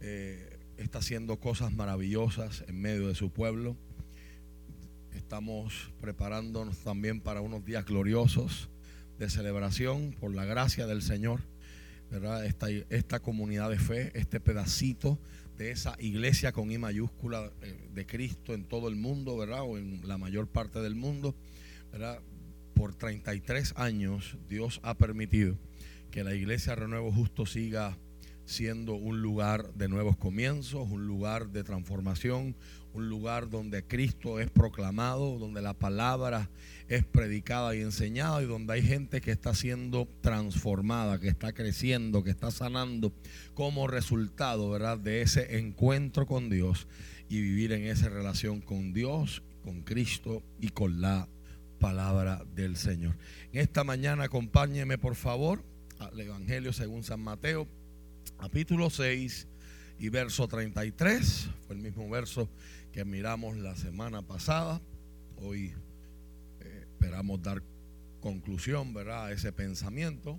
eh, está haciendo cosas maravillosas en medio de su pueblo. Estamos preparándonos también para unos días gloriosos de celebración por la gracia del Señor. ¿verdad? Esta, esta comunidad de fe, este pedacito de esa iglesia con I mayúscula eh, de Cristo en todo el mundo, ¿verdad? O en la mayor parte del mundo, ¿verdad? Por 33 años Dios ha permitido que la iglesia Renuevo Justo siga siendo un lugar de nuevos comienzos, un lugar de transformación, un lugar donde Cristo es proclamado, donde la palabra es predicada y enseñada y donde hay gente que está siendo transformada, que está creciendo, que está sanando como resultado, ¿verdad? De ese encuentro con Dios y vivir en esa relación con Dios, con Cristo y con la palabra del Señor. En esta mañana acompáñeme por favor al Evangelio según San Mateo, capítulo 6 y verso 33. Fue el mismo verso que miramos la semana pasada. Hoy eh, esperamos dar conclusión, ¿verdad?, a ese pensamiento.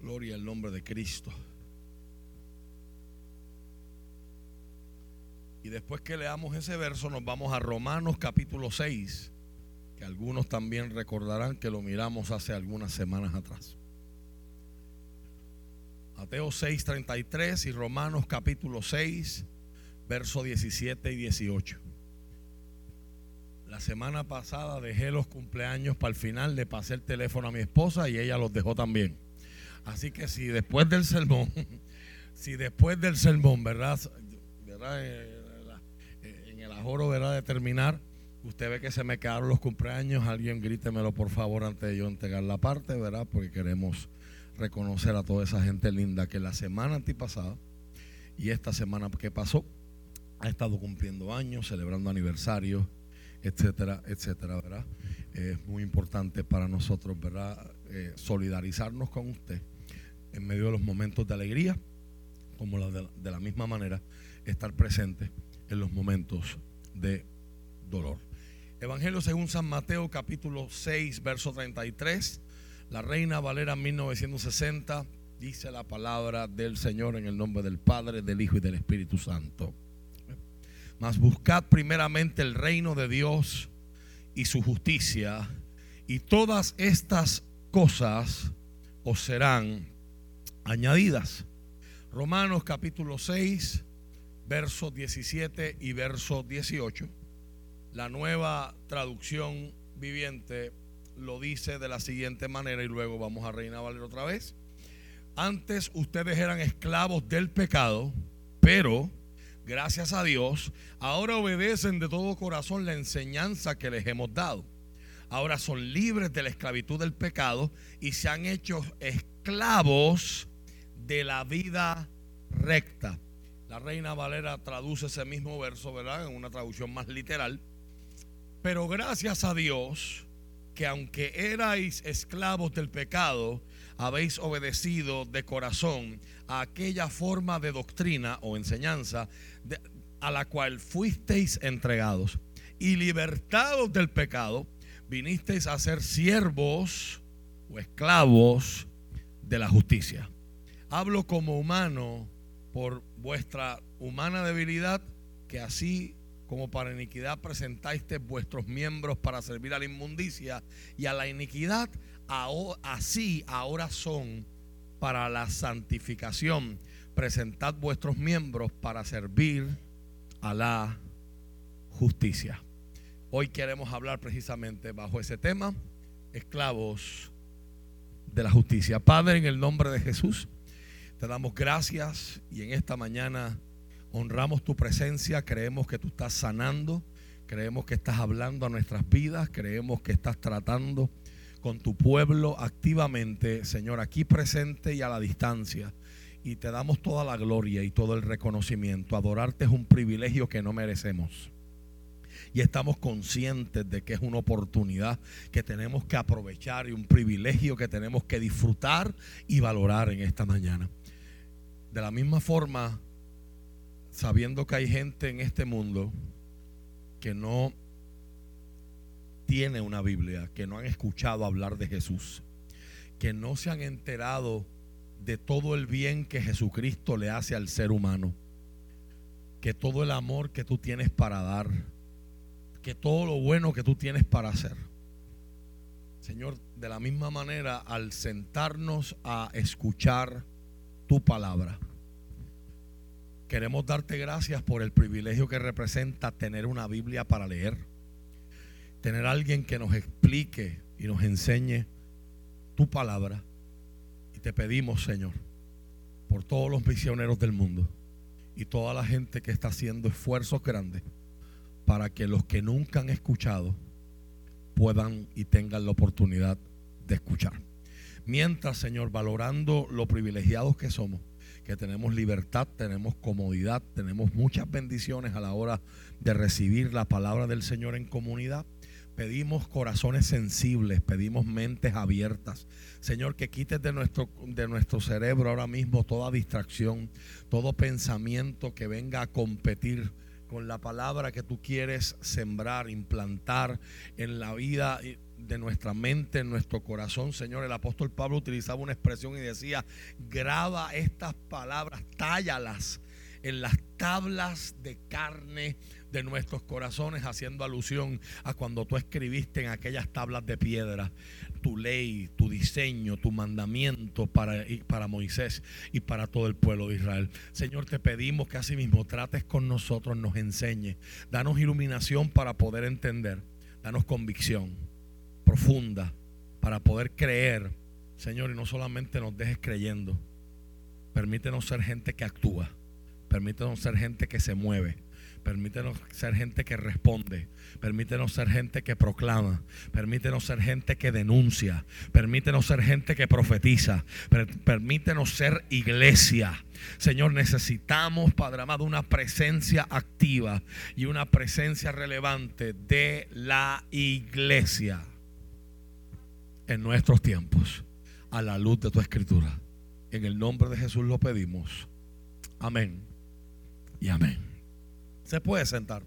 Gloria al nombre de Cristo. Y después que leamos ese verso, nos vamos a Romanos capítulo 6, que algunos también recordarán que lo miramos hace algunas semanas atrás. Mateo 6:33 y Romanos capítulo 6, versos 17 y 18. La semana pasada dejé los cumpleaños para el final, le pasé el teléfono a mi esposa y ella los dejó también. Así que si después del sermón, si después del sermón, ¿verdad? Eh, en el ajoro, ¿verdad? De terminar, usted ve que se me quedaron los cumpleaños, alguien grítemelo por favor antes de yo entregar la parte, ¿verdad? Porque queremos reconocer a toda esa gente linda que la semana antipasada y esta semana que pasó ha estado cumpliendo años, celebrando aniversarios, etcétera, etcétera, ¿verdad? Es muy importante para nosotros, ¿verdad? Eh, solidarizarnos con usted en medio de los momentos de alegría, como de la misma manera estar presente en los momentos de dolor. Evangelio según San Mateo capítulo 6, verso 33. La Reina Valera 1960 dice la palabra del Señor en el nombre del Padre, del Hijo y del Espíritu Santo. Mas buscad primeramente el reino de Dios y su justicia, y todas estas cosas os serán añadidas. Romanos capítulo 6, verso 17 y verso 18. La nueva traducción viviente lo dice de la siguiente manera y luego vamos a Reina Valer otra vez. Antes ustedes eran esclavos del pecado, pero gracias a Dios, ahora obedecen de todo corazón la enseñanza que les hemos dado. Ahora son libres de la esclavitud del pecado y se han hecho esclavos de la vida recta. La Reina Valera traduce ese mismo verso, ¿verdad? En una traducción más literal. Pero gracias a Dios, que aunque erais esclavos del pecado, habéis obedecido de corazón a aquella forma de doctrina o enseñanza a la cual fuisteis entregados. Y libertados del pecado, vinisteis a ser siervos o esclavos de la justicia. Hablo como humano por vuestra humana debilidad, que así como para iniquidad presentáis vuestros miembros para servir a la inmundicia y a la iniquidad, así ahora son para la santificación. Presentad vuestros miembros para servir a la justicia. Hoy queremos hablar precisamente bajo ese tema, esclavos de la justicia. Padre, en el nombre de Jesús, te damos gracias y en esta mañana honramos tu presencia, creemos que tú estás sanando, creemos que estás hablando a nuestras vidas, creemos que estás tratando con tu pueblo activamente, Señor, aquí presente y a la distancia. Y te damos toda la gloria y todo el reconocimiento. Adorarte es un privilegio que no merecemos. Y estamos conscientes de que es una oportunidad que tenemos que aprovechar y un privilegio que tenemos que disfrutar y valorar en esta mañana. De la misma forma, sabiendo que hay gente en este mundo que no tiene una Biblia, que no han escuchado hablar de Jesús, que no se han enterado de todo el bien que Jesucristo le hace al ser humano, que todo el amor que tú tienes para dar, que todo lo bueno que tú tienes para hacer. Señor, de la misma manera, al sentarnos a escuchar tu palabra, queremos darte gracias por el privilegio que representa tener una Biblia para leer, tener alguien que nos explique y nos enseñe tu palabra. Y te pedimos, Señor, por todos los misioneros del mundo y toda la gente que está haciendo esfuerzos grandes para que los que nunca han escuchado puedan y tengan la oportunidad de escuchar. Mientras, Señor, valorando lo privilegiados que somos, que tenemos libertad, tenemos comodidad, tenemos muchas bendiciones a la hora de recibir la palabra del Señor en comunidad. Pedimos corazones sensibles, pedimos mentes abiertas. Señor, que quites de nuestro, de nuestro cerebro ahora mismo toda distracción, todo pensamiento que venga a competir con la palabra que tú quieres sembrar, implantar en la vida de nuestra mente, en nuestro corazón. Señor, el apóstol Pablo utilizaba una expresión y decía, graba estas palabras, tállalas en las tablas de carne de nuestros corazones, haciendo alusión a cuando tú escribiste en aquellas tablas de piedra tu ley, tu diseño, tu mandamiento para, para Moisés y para todo el pueblo de Israel. Señor, te pedimos que así mismo trates con nosotros, nos enseñe, danos iluminación para poder entender, danos convicción profunda para poder creer, Señor, y no solamente nos dejes creyendo, permítenos ser gente que actúa, permítenos ser gente que se mueve Permítenos ser gente que responde. Permítenos ser gente que proclama. Permítenos ser gente que denuncia. Permítenos ser gente que profetiza. Permítenos ser iglesia. Señor, necesitamos, Padre amado, una presencia activa y una presencia relevante de la iglesia en nuestros tiempos, a la luz de tu escritura. En el nombre de Jesús lo pedimos. Amén y amén. Se puede sentar.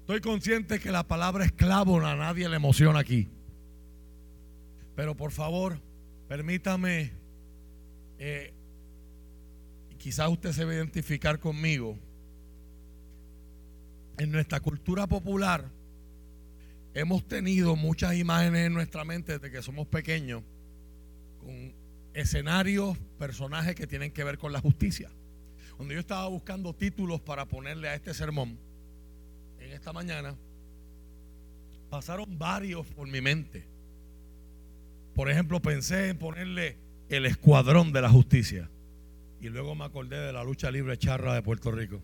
Estoy consciente que la palabra esclavo a nadie le emociona aquí. Pero por favor, permítame, eh, quizás usted se va a identificar conmigo. En nuestra cultura popular hemos tenido muchas imágenes en nuestra mente desde que somos pequeños con escenarios, personajes que tienen que ver con la justicia. Cuando yo estaba buscando títulos para ponerle a este sermón, en esta mañana, pasaron varios por mi mente. Por ejemplo, pensé en ponerle el escuadrón de la justicia. Y luego me acordé de la lucha libre charra de Puerto Rico.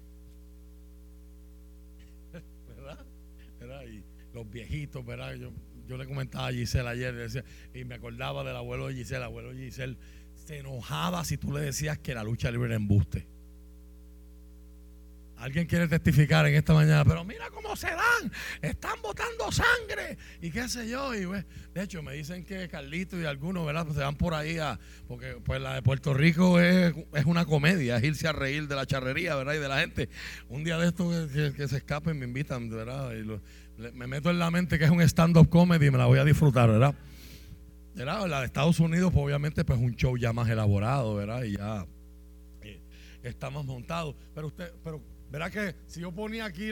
¿Verdad? Y los viejitos, ¿verdad? Yo, yo le comentaba a Giselle ayer y me acordaba del abuelo de Giselle. El abuelo de Giselle se enojaba si tú le decías que la lucha libre era embuste. Alguien quiere testificar en esta mañana, pero mira cómo se dan, están botando sangre y qué sé yo. Y pues, de hecho, me dicen que Carlito y algunos, ¿verdad? Pues se van por ahí a, porque pues la de Puerto Rico es, una comedia, es irse a reír de la charrería, ¿verdad? Y de la gente. Un día de estos que, se escapen me invitan, ¿verdad? Y me meto en la mente que es un stand-up comedy y me la voy a disfrutar, ¿verdad? ¿verdad? La de Estados Unidos, pues obviamente, pues un show ya más elaborado, ¿verdad? Y ya eh, estamos montados. Pero usted, pero Verá que si yo ponía aquí,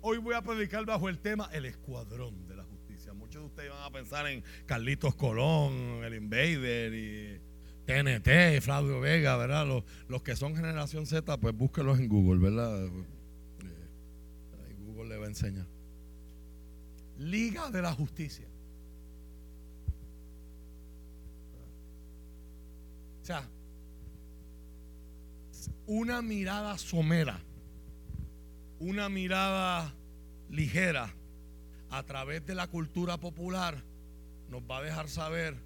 hoy voy a predicar bajo el tema el escuadrón de la justicia. Muchos de ustedes van a pensar en Carlitos Colón, el Invader y TNT, Flavio Vega, ¿verdad? Los, los que son generación Z, pues búsquenlos en Google, ¿verdad? Eh, Google le va a enseñar. Liga de la Justicia. O sea, una mirada somera una mirada ligera a través de la cultura popular nos va a dejar saber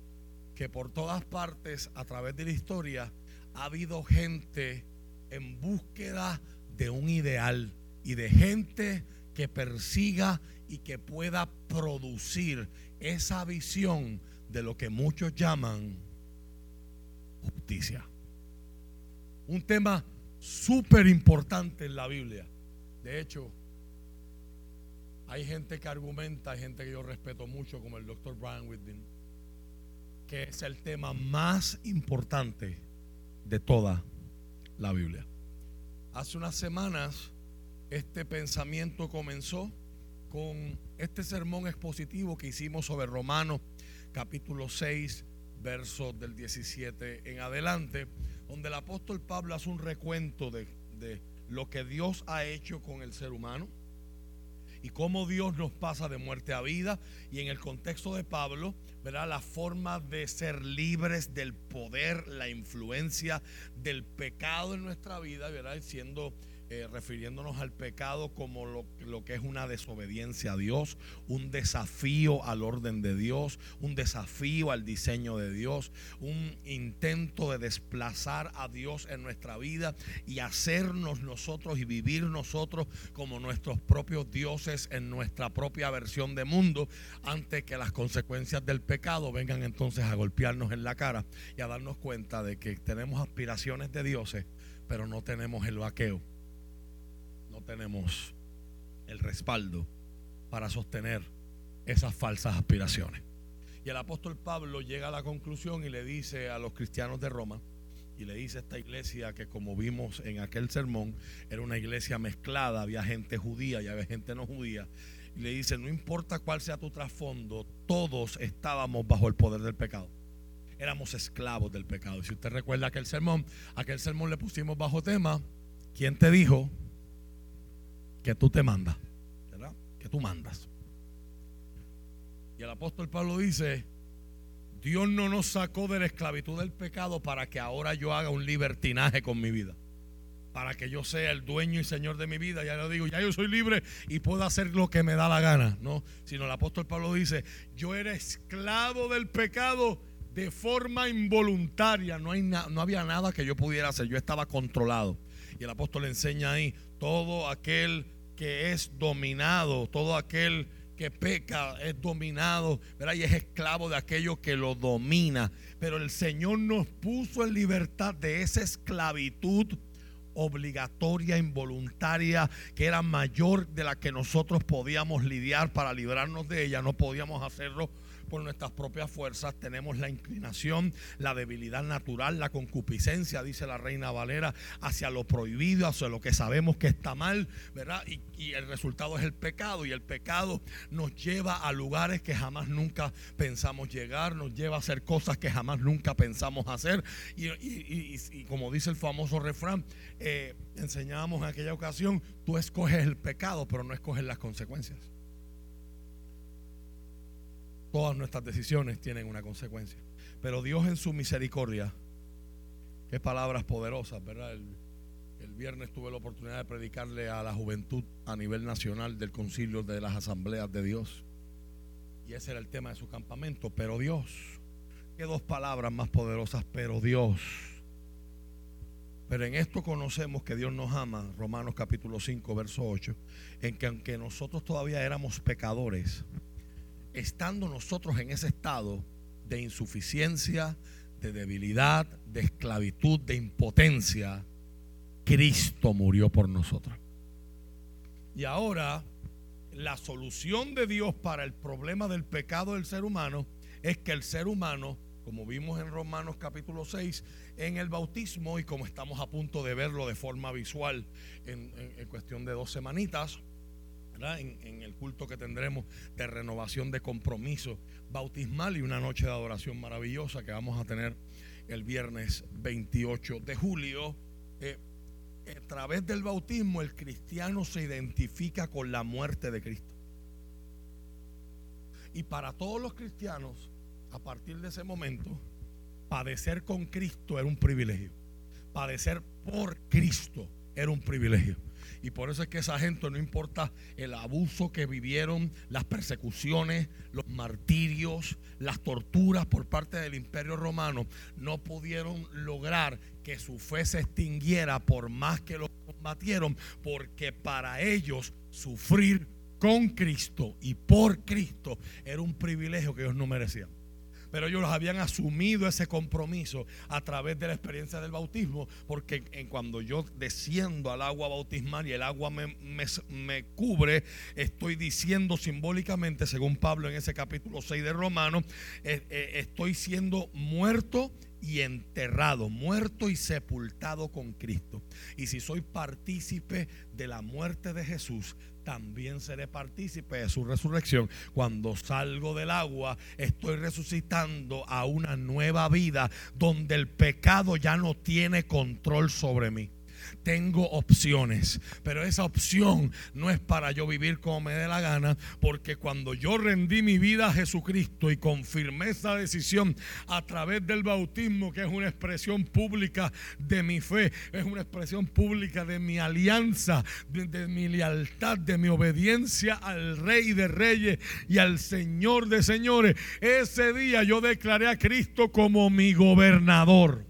que por todas partes, a través de la historia, ha habido gente en búsqueda de un ideal y de gente que persiga y que pueda producir esa visión de lo que muchos llaman justicia. Un tema súper importante en la Biblia. De hecho, hay gente que argumenta, hay gente que yo respeto mucho, como el doctor Brian Whitman, que es el tema más importante de toda la Biblia. Hace unas semanas este pensamiento comenzó con este sermón expositivo que hicimos sobre Romanos capítulo 6, verso del 17 en adelante, donde el apóstol Pablo hace un recuento de, de lo que Dios ha hecho con el ser humano y cómo Dios nos pasa de muerte a vida. Y en el contexto de Pablo, verá la forma de ser libres del poder, la influencia del pecado en nuestra vida, ¿verdad? Siendo eh, refiriéndonos al pecado como lo, lo, que es una desobediencia a Dios, un desafío al orden de Dios, un desafío al diseño de Dios, un intento de desplazar a Dios en nuestra vida y hacernos nosotros y vivir nosotros como nuestros propios dioses en nuestra propia versión de mundo, antes que las consecuencias del pecado vengan entonces a golpearnos en la cara y a darnos cuenta de que tenemos aspiraciones de dioses, pero no tenemos el vaqueo tenemos el respaldo para sostener esas falsas aspiraciones. Y el apóstol Pablo llega a la conclusión y le dice a los cristianos de Roma, y le dice a esta iglesia que como vimos en aquel sermón, era una iglesia mezclada, había gente judía y había gente no judía, y le dice, no importa cuál sea tu trasfondo, todos estábamos bajo el poder del pecado. Éramos esclavos del pecado. Y si usted recuerda aquel sermón, aquel sermón le pusimos bajo tema, ¿quién te dijo que tú te mandas, ¿verdad? Que tú mandas. Y el apóstol Pablo dice, Dios no nos sacó de la esclavitud del pecado para que ahora yo haga un libertinaje con mi vida. Para que yo sea el dueño y señor de mi vida. Ya lo digo, ya yo soy libre y puedo hacer lo que me da la gana. No, sino el apóstol Pablo dice, yo era esclavo del pecado de forma involuntaria. No, hay no había nada que yo pudiera hacer. Yo estaba controlado. Y el apóstol enseña ahí, todo aquel que es dominado, todo aquel que peca es dominado, ¿verdad? Y es esclavo de aquello que lo domina. Pero el Señor nos puso en libertad de esa esclavitud obligatoria, involuntaria, que era mayor de la que nosotros podíamos lidiar para librarnos de ella. No podíamos hacerlo por nuestras propias fuerzas, tenemos la inclinación, la debilidad natural, la concupiscencia, dice la reina Valera, hacia lo prohibido, hacia lo que sabemos que está mal, ¿verdad? Y, el resultado es el pecado, y el pecado nos lleva a lugares que jamás nunca pensamos llegar, nos lleva a hacer cosas que jamás nunca pensamos hacer, y, como dice el famoso refrán, eh, enseñábamos en aquella ocasión, tú escoges el pecado, pero no escoges las consecuencias. Todas nuestras decisiones tienen una consecuencia. Pero Dios en su misericordia, qué palabras poderosas, ¿verdad? El, viernes tuve la oportunidad de predicarle a la juventud a nivel nacional del concilio de las asambleas de Dios. Y ese era el tema de su campamento. Pero Dios, qué dos palabras más poderosas, pero Dios. Pero en esto conocemos que Dios nos ama, Romanos capítulo 5, verso 8, en que aunque nosotros todavía éramos pecadores, estando nosotros en ese estado de insuficiencia, de debilidad, de esclavitud, de impotencia, Cristo murió por nosotros. Y ahora la solución de Dios para el problema del pecado del ser humano es que el ser humano, como vimos en Romanos capítulo 6, en el bautismo y como estamos a punto de verlo de forma visual en, en cuestión de dos semanitas, en, el culto que tendremos de renovación de compromiso bautismal y una noche de adoración maravillosa que vamos a tener el viernes 28 de julio. Eh, a través del bautismo el cristiano se identifica con la muerte de Cristo. Y para todos los cristianos, a partir de ese momento, padecer con Cristo era un privilegio. Padecer por Cristo era un privilegio. Y por eso es que esa gente, no importa el abuso que vivieron, las persecuciones, los martirios, las torturas por parte del imperio romano, no pudieron lograr que su fe se extinguiera por más que lo combatieron, porque para ellos sufrir con Cristo y por Cristo era un privilegio que ellos no merecían. Pero ellos habían asumido ese compromiso a través de la experiencia del bautismo, porque en cuando yo desciendo al agua bautismal y el agua me, me, cubre, estoy diciendo simbólicamente, según Pablo en ese capítulo 6 de Romanos, eh, eh, estoy siendo muerto y enterrado, muerto y sepultado con Cristo. Y si soy partícipe de la muerte de Jesús, también seré partícipe de su resurrección. Cuando salgo del agua, estoy resucitando a una nueva vida donde el pecado ya no tiene control sobre mí tengo opciones, pero esa opción no es para yo vivir como me dé la gana, porque cuando yo rendí mi vida a Jesucristo y confirmé esa decisión a través del bautismo, que es una expresión pública de mi fe, es una expresión pública de mi alianza, de, mi lealtad, de mi obediencia al Rey de Reyes y al Señor de Señores, ese día yo declaré a Cristo como mi gobernador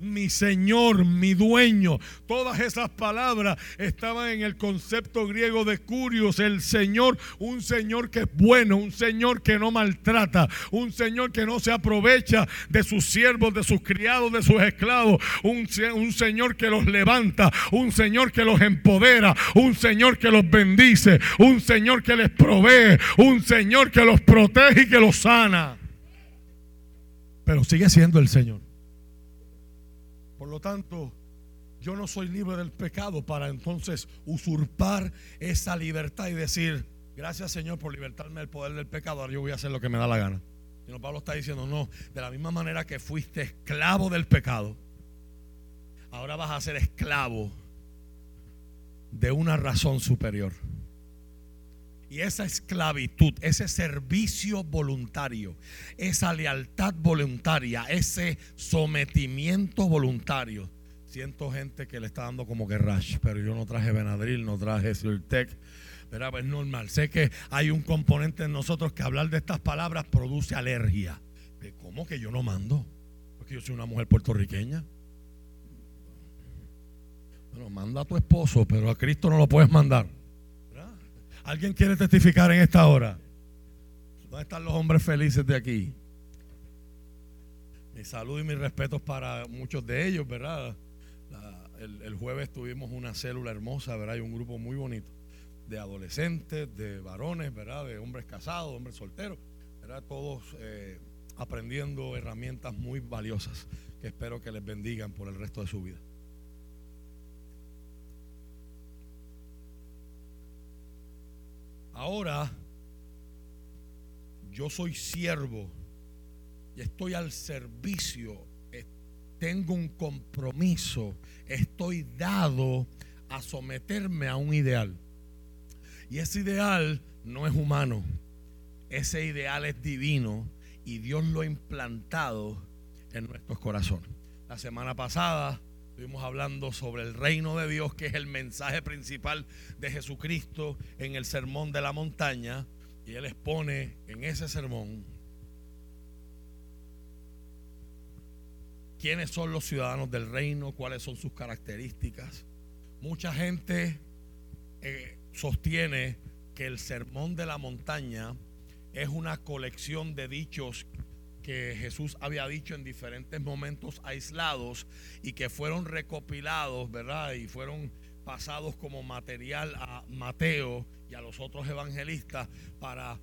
mi Señor, mi dueño. Todas esas palabras estaban en el concepto griego de curios, el Señor, un Señor que es bueno, un Señor que no maltrata, un Señor que no se aprovecha de sus siervos, de sus criados, de sus esclavos, un, Señor que los levanta, un Señor que los empodera, un Señor que los bendice, un Señor que les provee, un Señor que los protege y que los sana. Pero sigue siendo el Señor. Por lo tanto, yo no soy libre del pecado para entonces usurpar esa libertad y decir, gracias Señor por libertarme del poder del pecado, ahora yo voy a hacer lo que me da la gana. Sino Pablo está diciendo, no, de la misma manera que fuiste esclavo del pecado, ahora vas a ser esclavo de una razón superior. Y esa esclavitud, ese servicio voluntario, esa lealtad voluntaria, ese sometimiento voluntario. Siento gente que le está dando como que rash, pero yo no traje Benadryl, no traje Sirtec. Pero es normal. Sé que hay un componente en nosotros que hablar de estas palabras produce alergia. ¿Cómo que yo no mando? Porque yo soy una mujer puertorriqueña. Bueno, manda a tu esposo, pero a Cristo no lo puedes mandar. ¿Alguien quiere testificar en esta hora? ¿Dónde están los hombres felices de aquí? Mi salud y mis respetos para muchos de ellos, ¿verdad? el, jueves tuvimos una célula hermosa, ¿verdad? Y un grupo muy bonito de adolescentes, de varones, ¿verdad? De hombres casados, hombres solteros, ¿verdad? Todos eh, aprendiendo herramientas muy valiosas que espero que les bendigan por el resto de su vida. Ahora yo soy siervo y estoy al servicio, eh, tengo un compromiso, estoy dado a someterme a un ideal. Y ese ideal no es humano, ese ideal es divino y Dios lo ha implantado en nuestros corazones. La semana pasada Estuvimos hablando sobre el reino de Dios, que es el mensaje principal de Jesucristo en el sermón de la montaña. Y Él expone en ese sermón quiénes son los ciudadanos del reino, cuáles son sus características. Mucha gente eh, sostiene que el sermón de la montaña es una colección de dichos que Jesús había dicho en diferentes momentos aislados y que fueron recopilados, ¿verdad? Y fueron pasados como material a Mateo y a los otros evangelistas para,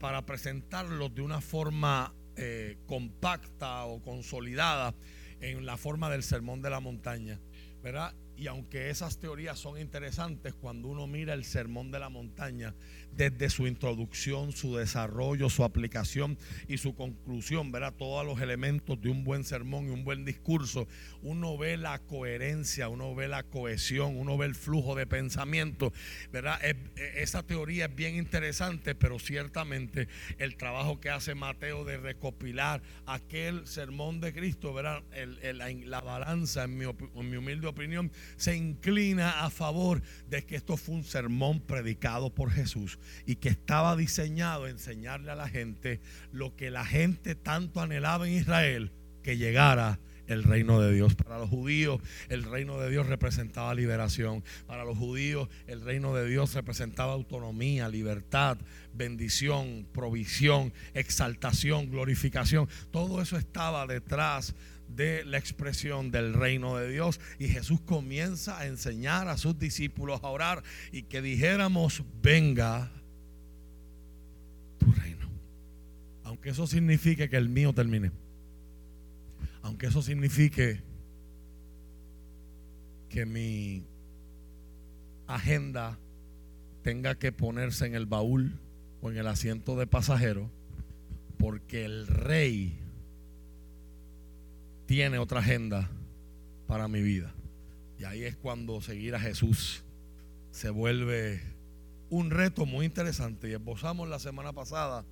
para presentarlos de una forma eh, compacta o consolidada en la forma del sermón de la montaña, ¿verdad? Y aunque esas teorías son interesantes, cuando uno mira el sermón de la montaña, desde su introducción, su desarrollo, su aplicación y su conclusión, verá todos los elementos de un buen sermón y un buen discurso, uno ve la coherencia, uno ve la cohesión, uno ve el flujo de pensamiento, ¿verdad? E, esa teoría es bien interesante, pero ciertamente el trabajo que hace Mateo de recopilar aquel sermón de Cristo, ¿verdad? la balanza, en mi, en mi humilde opinión, se inclina a favor de que esto fue un sermón predicado por Jesús y que estaba diseñado a enseñarle a la gente lo que la gente tanto anhelaba en Israel, que llegara el reino de Dios. Para los judíos el reino de Dios representaba liberación. Para los judíos el reino de Dios representaba autonomía, libertad, bendición, provisión, exaltación, glorificación. Todo eso estaba detrás de la expresión del reino de Dios. Y Jesús comienza a enseñar a sus discípulos a orar y que dijéramos, venga tu reino. Aunque eso signifique que el mío termine. Aunque eso signifique que mi agenda tenga que ponerse en el baúl o en el asiento de pasajero, porque el rey tiene otra agenda para mi vida. Y ahí es cuando seguir a Jesús se vuelve un reto muy interesante. Y esbozamos la semana pasada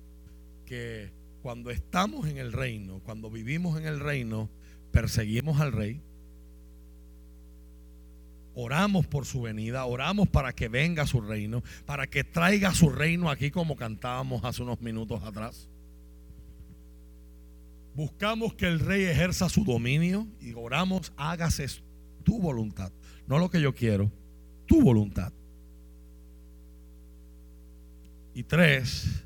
que cuando estamos en el reino, cuando vivimos en el reino, perseguimos al rey. Oramos por su venida, oramos para que venga su reino, para que traiga su reino aquí como cantábamos hace unos minutos atrás. Buscamos que el rey ejerza su dominio y oramos, hágase tu voluntad. No lo que yo quiero, tu voluntad. Y tres,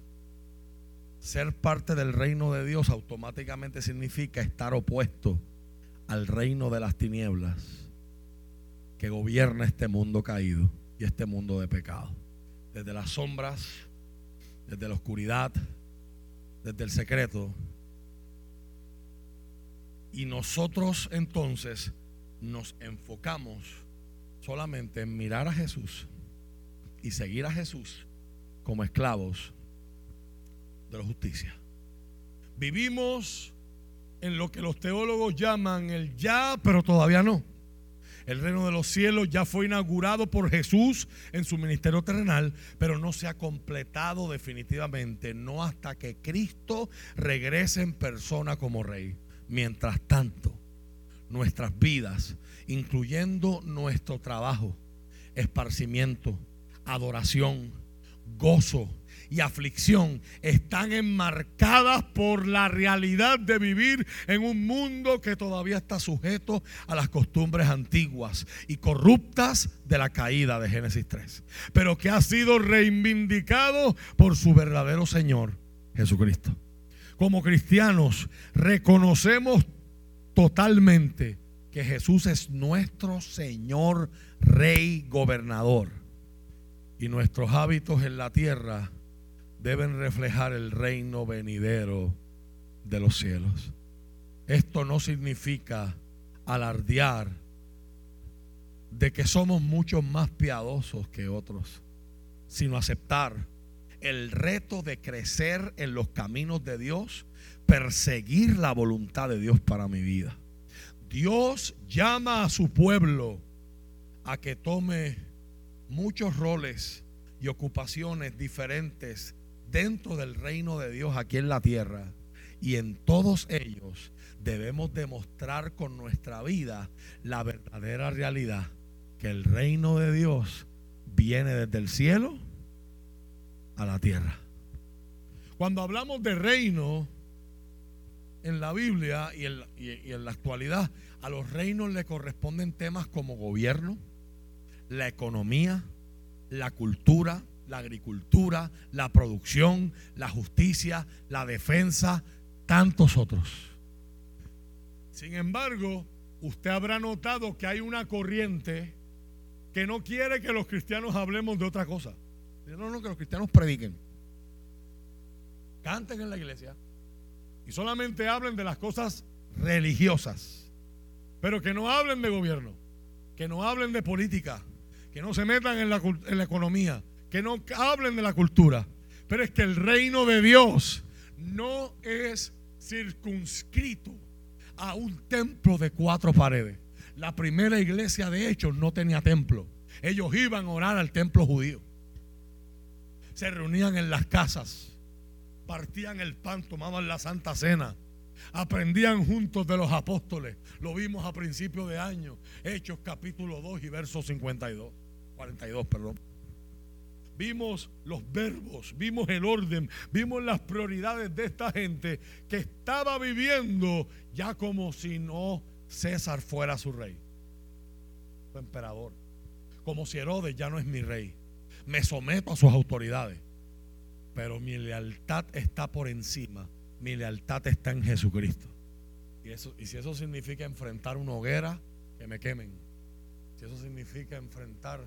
ser parte del reino de Dios automáticamente significa estar opuesto al reino de las tinieblas que gobierna este mundo caído y este mundo de pecado. Desde las sombras, desde la oscuridad, desde el secreto y nosotros entonces nos enfocamos solamente en mirar a Jesús y seguir a Jesús como esclavos de la justicia. Vivimos en lo que los teólogos llaman el ya, pero todavía no. El reino de los cielos ya fue inaugurado por Jesús en su ministerio terrenal, pero no se ha completado definitivamente, no hasta que Cristo regrese en persona como rey. Mientras tanto, nuestras vidas, incluyendo nuestro trabajo, esparcimiento, adoración, gozo y aflicción, están enmarcadas por la realidad de vivir en un mundo que todavía está sujeto a las costumbres antiguas y corruptas de la caída de Génesis 3, pero que ha sido reivindicado por su verdadero Señor, Jesucristo como cristianos reconocemos totalmente que Jesús es nuestro Señor, Rey, Gobernador. Y nuestros hábitos en la tierra deben reflejar el reino venidero de los cielos. Esto no significa alardear de que somos mucho más piadosos que otros, sino aceptar el reto de crecer en los caminos de Dios, perseguir la voluntad de Dios para mi vida. Dios llama a su pueblo a que tome muchos roles y ocupaciones diferentes dentro del reino de Dios aquí en la tierra. Y en todos ellos debemos demostrar con nuestra vida la verdadera realidad, que el reino de Dios viene desde el cielo a la tierra. Cuando hablamos de reino en la Biblia y en, la actualidad, a los reinos le corresponden temas como gobierno, la economía, la cultura, la agricultura, la producción, la justicia, la defensa, tantos otros. Sin embargo, usted habrá notado que hay una corriente que no quiere que los cristianos hablemos de otra cosa. No, no, que los cristianos prediquen. Canten en la iglesia. Y solamente hablen de las cosas religiosas. Pero que no hablen de gobierno. Que no hablen de política. Que no se metan en la, en la economía. Que no hablen de la cultura. Pero es que el reino de Dios no es circunscrito a un templo de cuatro paredes. La primera iglesia de hecho no tenía templo. Ellos iban a orar al templo judío se reunían en las casas, partían el pan, tomaban la santa cena, aprendían juntos de los apóstoles. Lo vimos a principios de año, Hechos capítulo 2 y verso 52, 42, perdón. Vimos los verbos, vimos el orden, vimos las prioridades de esta gente que estaba viviendo ya como si no César fuera su rey, su emperador. Como si Herodes ya no es mi rey. Me someto a sus autoridades. Pero mi lealtad está por encima. Mi lealtad está en Jesucristo. Y, eso, y si eso significa enfrentar una hoguera, que me quemen. Si eso significa enfrentar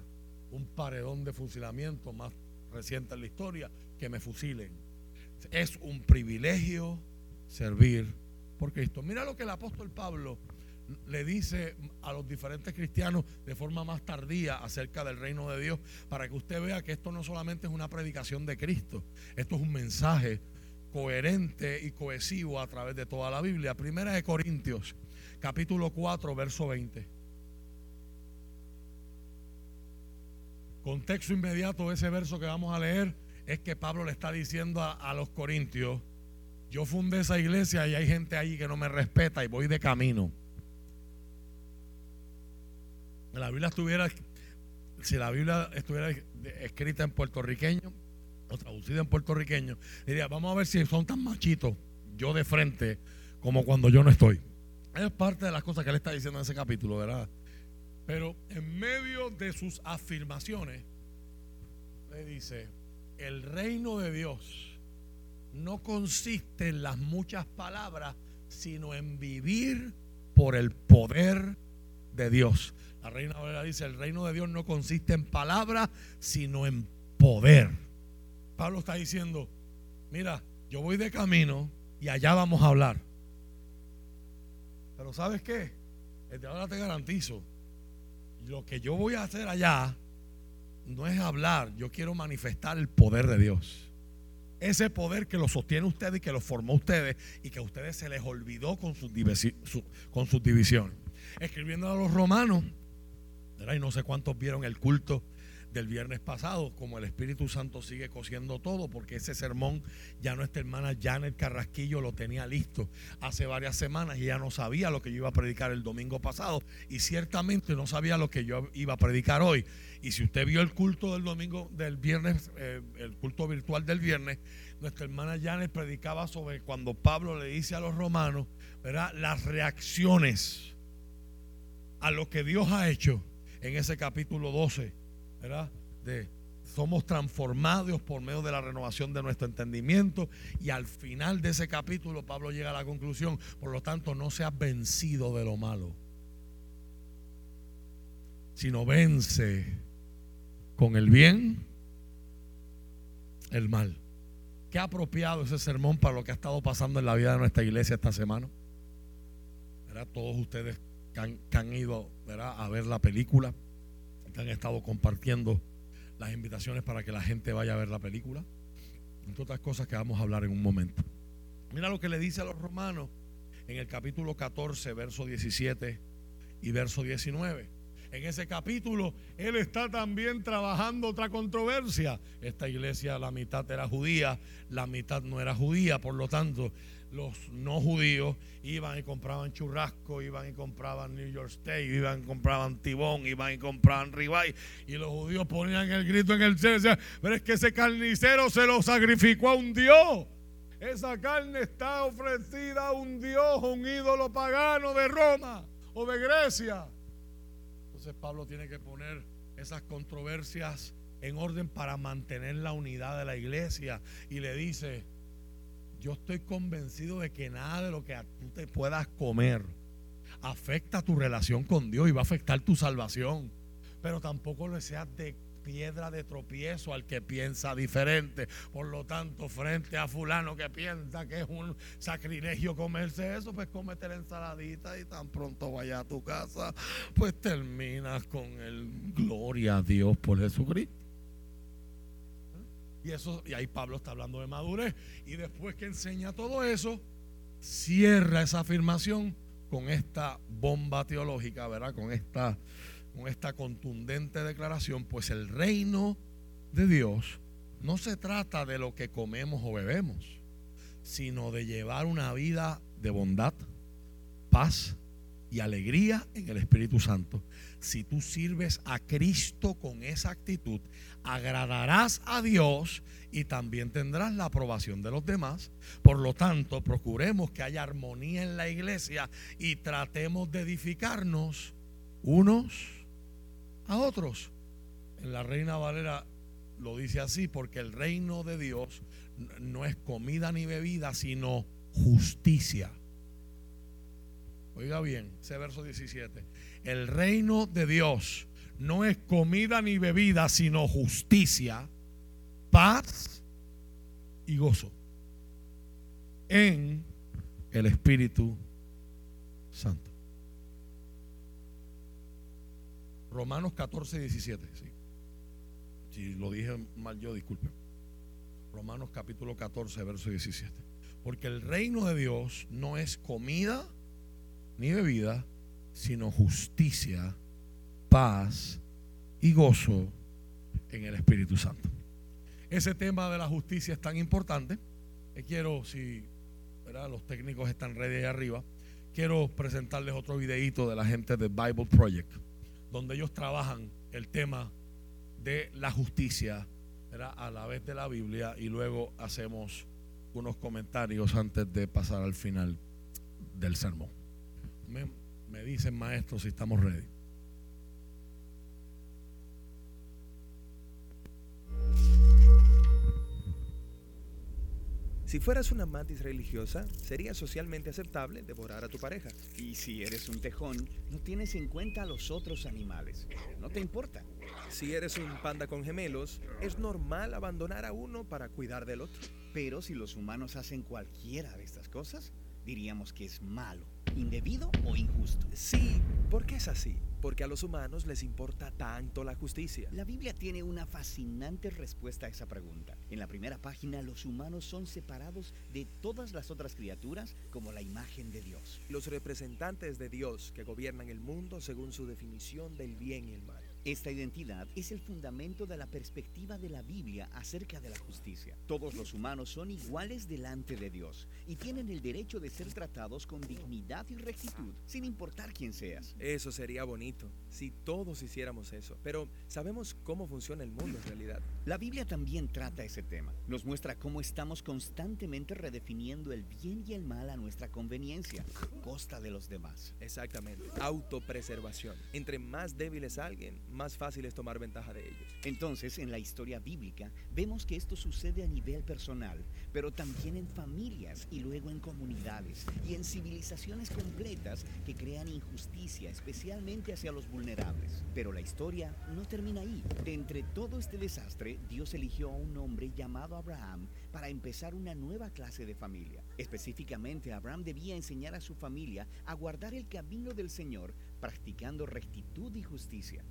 un paredón de fusilamiento más reciente en la historia, que me fusilen. Es un privilegio servir por Cristo. Mira lo que el apóstol Pablo le dice a los diferentes cristianos de forma más tardía acerca del reino de Dios, para que usted vea que esto no solamente es una predicación de Cristo, esto es un mensaje coherente y cohesivo a través de toda la Biblia. Primera de Corintios, capítulo 4, verso 20. Contexto inmediato de ese verso que vamos a leer es que Pablo le está diciendo a, a los corintios, yo fundé esa iglesia y hay gente allí que no me respeta y voy de camino. Si la Biblia estuviera escrita en puertorriqueño o traducida en puertorriqueño, diría, vamos a ver si son tan machitos yo de frente como cuando yo no estoy. Es parte de las cosas que él está diciendo en ese capítulo, ¿verdad? Pero en medio de sus afirmaciones, le dice, el reino de Dios no consiste en las muchas palabras, sino en vivir por el poder de Dios. La reina Valera dice, el reino de Dios no consiste en palabras, sino en poder. Pablo está diciendo, mira, yo voy de camino y allá vamos a hablar. Pero ¿sabes qué? Desde ahora te garantizo, lo que yo voy a hacer allá no es hablar, yo quiero manifestar el poder de Dios ese poder que lo sostiene ustedes y que lo formó ustedes y que a ustedes se les olvidó con sus, con sus. Escribiendo a los romanos, y no sé cuántos vieron el culto del viernes pasado, como el Espíritu Santo sigue cosiendo todo, porque ese sermón ya nuestra hermana Janet Carrasquillo lo tenía listo hace varias semanas y ya no sabía lo que yo iba a predicar el domingo pasado y ciertamente no sabía lo que yo iba a predicar hoy. Y si usted vio el culto del domingo, del viernes, eh, el culto virtual del viernes, nuestra hermana Janet predicaba sobre cuando Pablo le dice a los romanos, ¿verdad? Las reacciones a lo que Dios ha hecho en ese capítulo 12 ¿verdad? De somos transformados por medio de la renovación de nuestro entendimiento y al final de ese capítulo Pablo llega a la conclusión, por lo tanto no seas vencido de lo malo, sino vence con el bien el mal. Qué apropiado ese sermón para lo que ha estado pasando en la vida de nuestra iglesia esta semana. ¿Verdad? Todos ustedes que han, han ido ¿verdad? a ver la película que han estado compartiendo las invitaciones para que la gente vaya a ver la película. Entre otras cosas que vamos a hablar en un momento. Mira lo que le dice a los romanos en el capítulo 14, verso 17 y verso 19. En ese capítulo, él está también trabajando otra controversia. Esta iglesia, la mitad era judía, la mitad no era judía, por lo tanto, los no judíos iban y compraban churrasco, iban y compraban New York State, iban y compraban tibón, iban y compraban ribeye. Y los judíos ponían el grito en el cielo decían, pero es que ese carnicero se lo sacrificó a un Dios. Esa carne está ofrecida a un Dios, un ídolo pagano de Roma o de Grecia. Entonces Pablo tiene que poner esas controversias en orden para mantener la unidad de la iglesia. Y le dice, yo estoy convencido de que nada de lo que tú te puedas comer afecta tu relación con Dios y va a afectar tu salvación. Pero tampoco le seas de piedra de tropiezo al que piensa diferente. Por lo tanto, frente a fulano que piensa que es un sacrilegio comerse eso, pues cómete la ensaladita y tan pronto vaya a tu casa, pues terminas con el gloria a Dios por Jesucristo. Y, eso, y ahí Pablo está hablando de madurez. Y después que enseña todo eso, cierra esa afirmación con esta bomba teológica, ¿verdad? Con esta, con esta contundente declaración, pues el reino de Dios no se trata de lo que comemos o bebemos, sino de llevar una vida de bondad, paz y alegría en el Espíritu Santo. Si tú sirves a Cristo con esa actitud, agradarás a Dios y también tendrás la aprobación de los demás. Por lo tanto, procuremos que haya armonía en la iglesia y tratemos de edificarnos unos a otros. En la Reina Valera lo dice así porque el reino de Dios no es comida ni bebida, sino justicia Oiga bien, ese verso 17. El reino de Dios no es comida ni bebida, sino justicia, paz y gozo en el Espíritu Santo. Romanos 14, 17. Si lo dije mal yo, disculpen. Romanos capítulo 14, verso 17. Porque el reino de Dios no es comida ni bebida, sino justicia, paz y gozo en el Espíritu Santo. Ese tema de la justicia es tan importante. Que quiero, si los técnicos están ready ahí arriba, quiero presentarles otro videito de la gente de Bible Project, donde ellos trabajan el tema de la justicia a la vez de la Biblia y luego hacemos unos comentarios antes de pasar al final del sermón. Me, dicen maestro si estamos ready. Si fueras una mantis religiosa, sería socialmente aceptable devorar a tu pareja. Y si eres un tejón, no tienes en cuenta a los otros animales. No te importa. Si eres un panda con gemelos, es normal abandonar a uno para cuidar del otro. Pero si los humanos hacen cualquiera de estas cosas, diríamos que es malo indebido o injusto. Sí, ¿por qué es así? Porque a los humanos les importa tanto la justicia. La Biblia tiene una fascinante respuesta a esa pregunta. En la primera página, los humanos son separados de todas las otras criaturas como la imagen de Dios. Los representantes de Dios que gobiernan el mundo según su definición del bien y el mal. Esta identidad es el fundamento de la perspectiva de la Biblia acerca de la justicia. Todos los humanos son iguales delante de Dios y tienen el derecho de ser tratados con dignidad y rectitud, sin importar quién seas. Eso sería bonito, si todos hiciéramos eso. Pero sabemos cómo funciona el mundo en realidad. La Biblia también trata ese tema. Nos muestra cómo estamos constantemente redefiniendo el bien y el mal a nuestra conveniencia, costa de los demás. Exactamente. Autopreservación. Entre más débil es alguien, más fácil es tomar ventaja de ellos. Entonces, en la historia bíblica, vemos que esto sucede a nivel personal, pero también en familias y luego en comunidades y en civilizaciones completas que crean injusticia, especialmente hacia los vulnerables. Pero la historia no termina ahí. De entre todo este desastre, Dios eligió a un hombre llamado Abraham para empezar una nueva clase de familia. Específicamente, Abraham debía enseñar a su familia a guardar el camino del Señor, practicando rectitud y justicia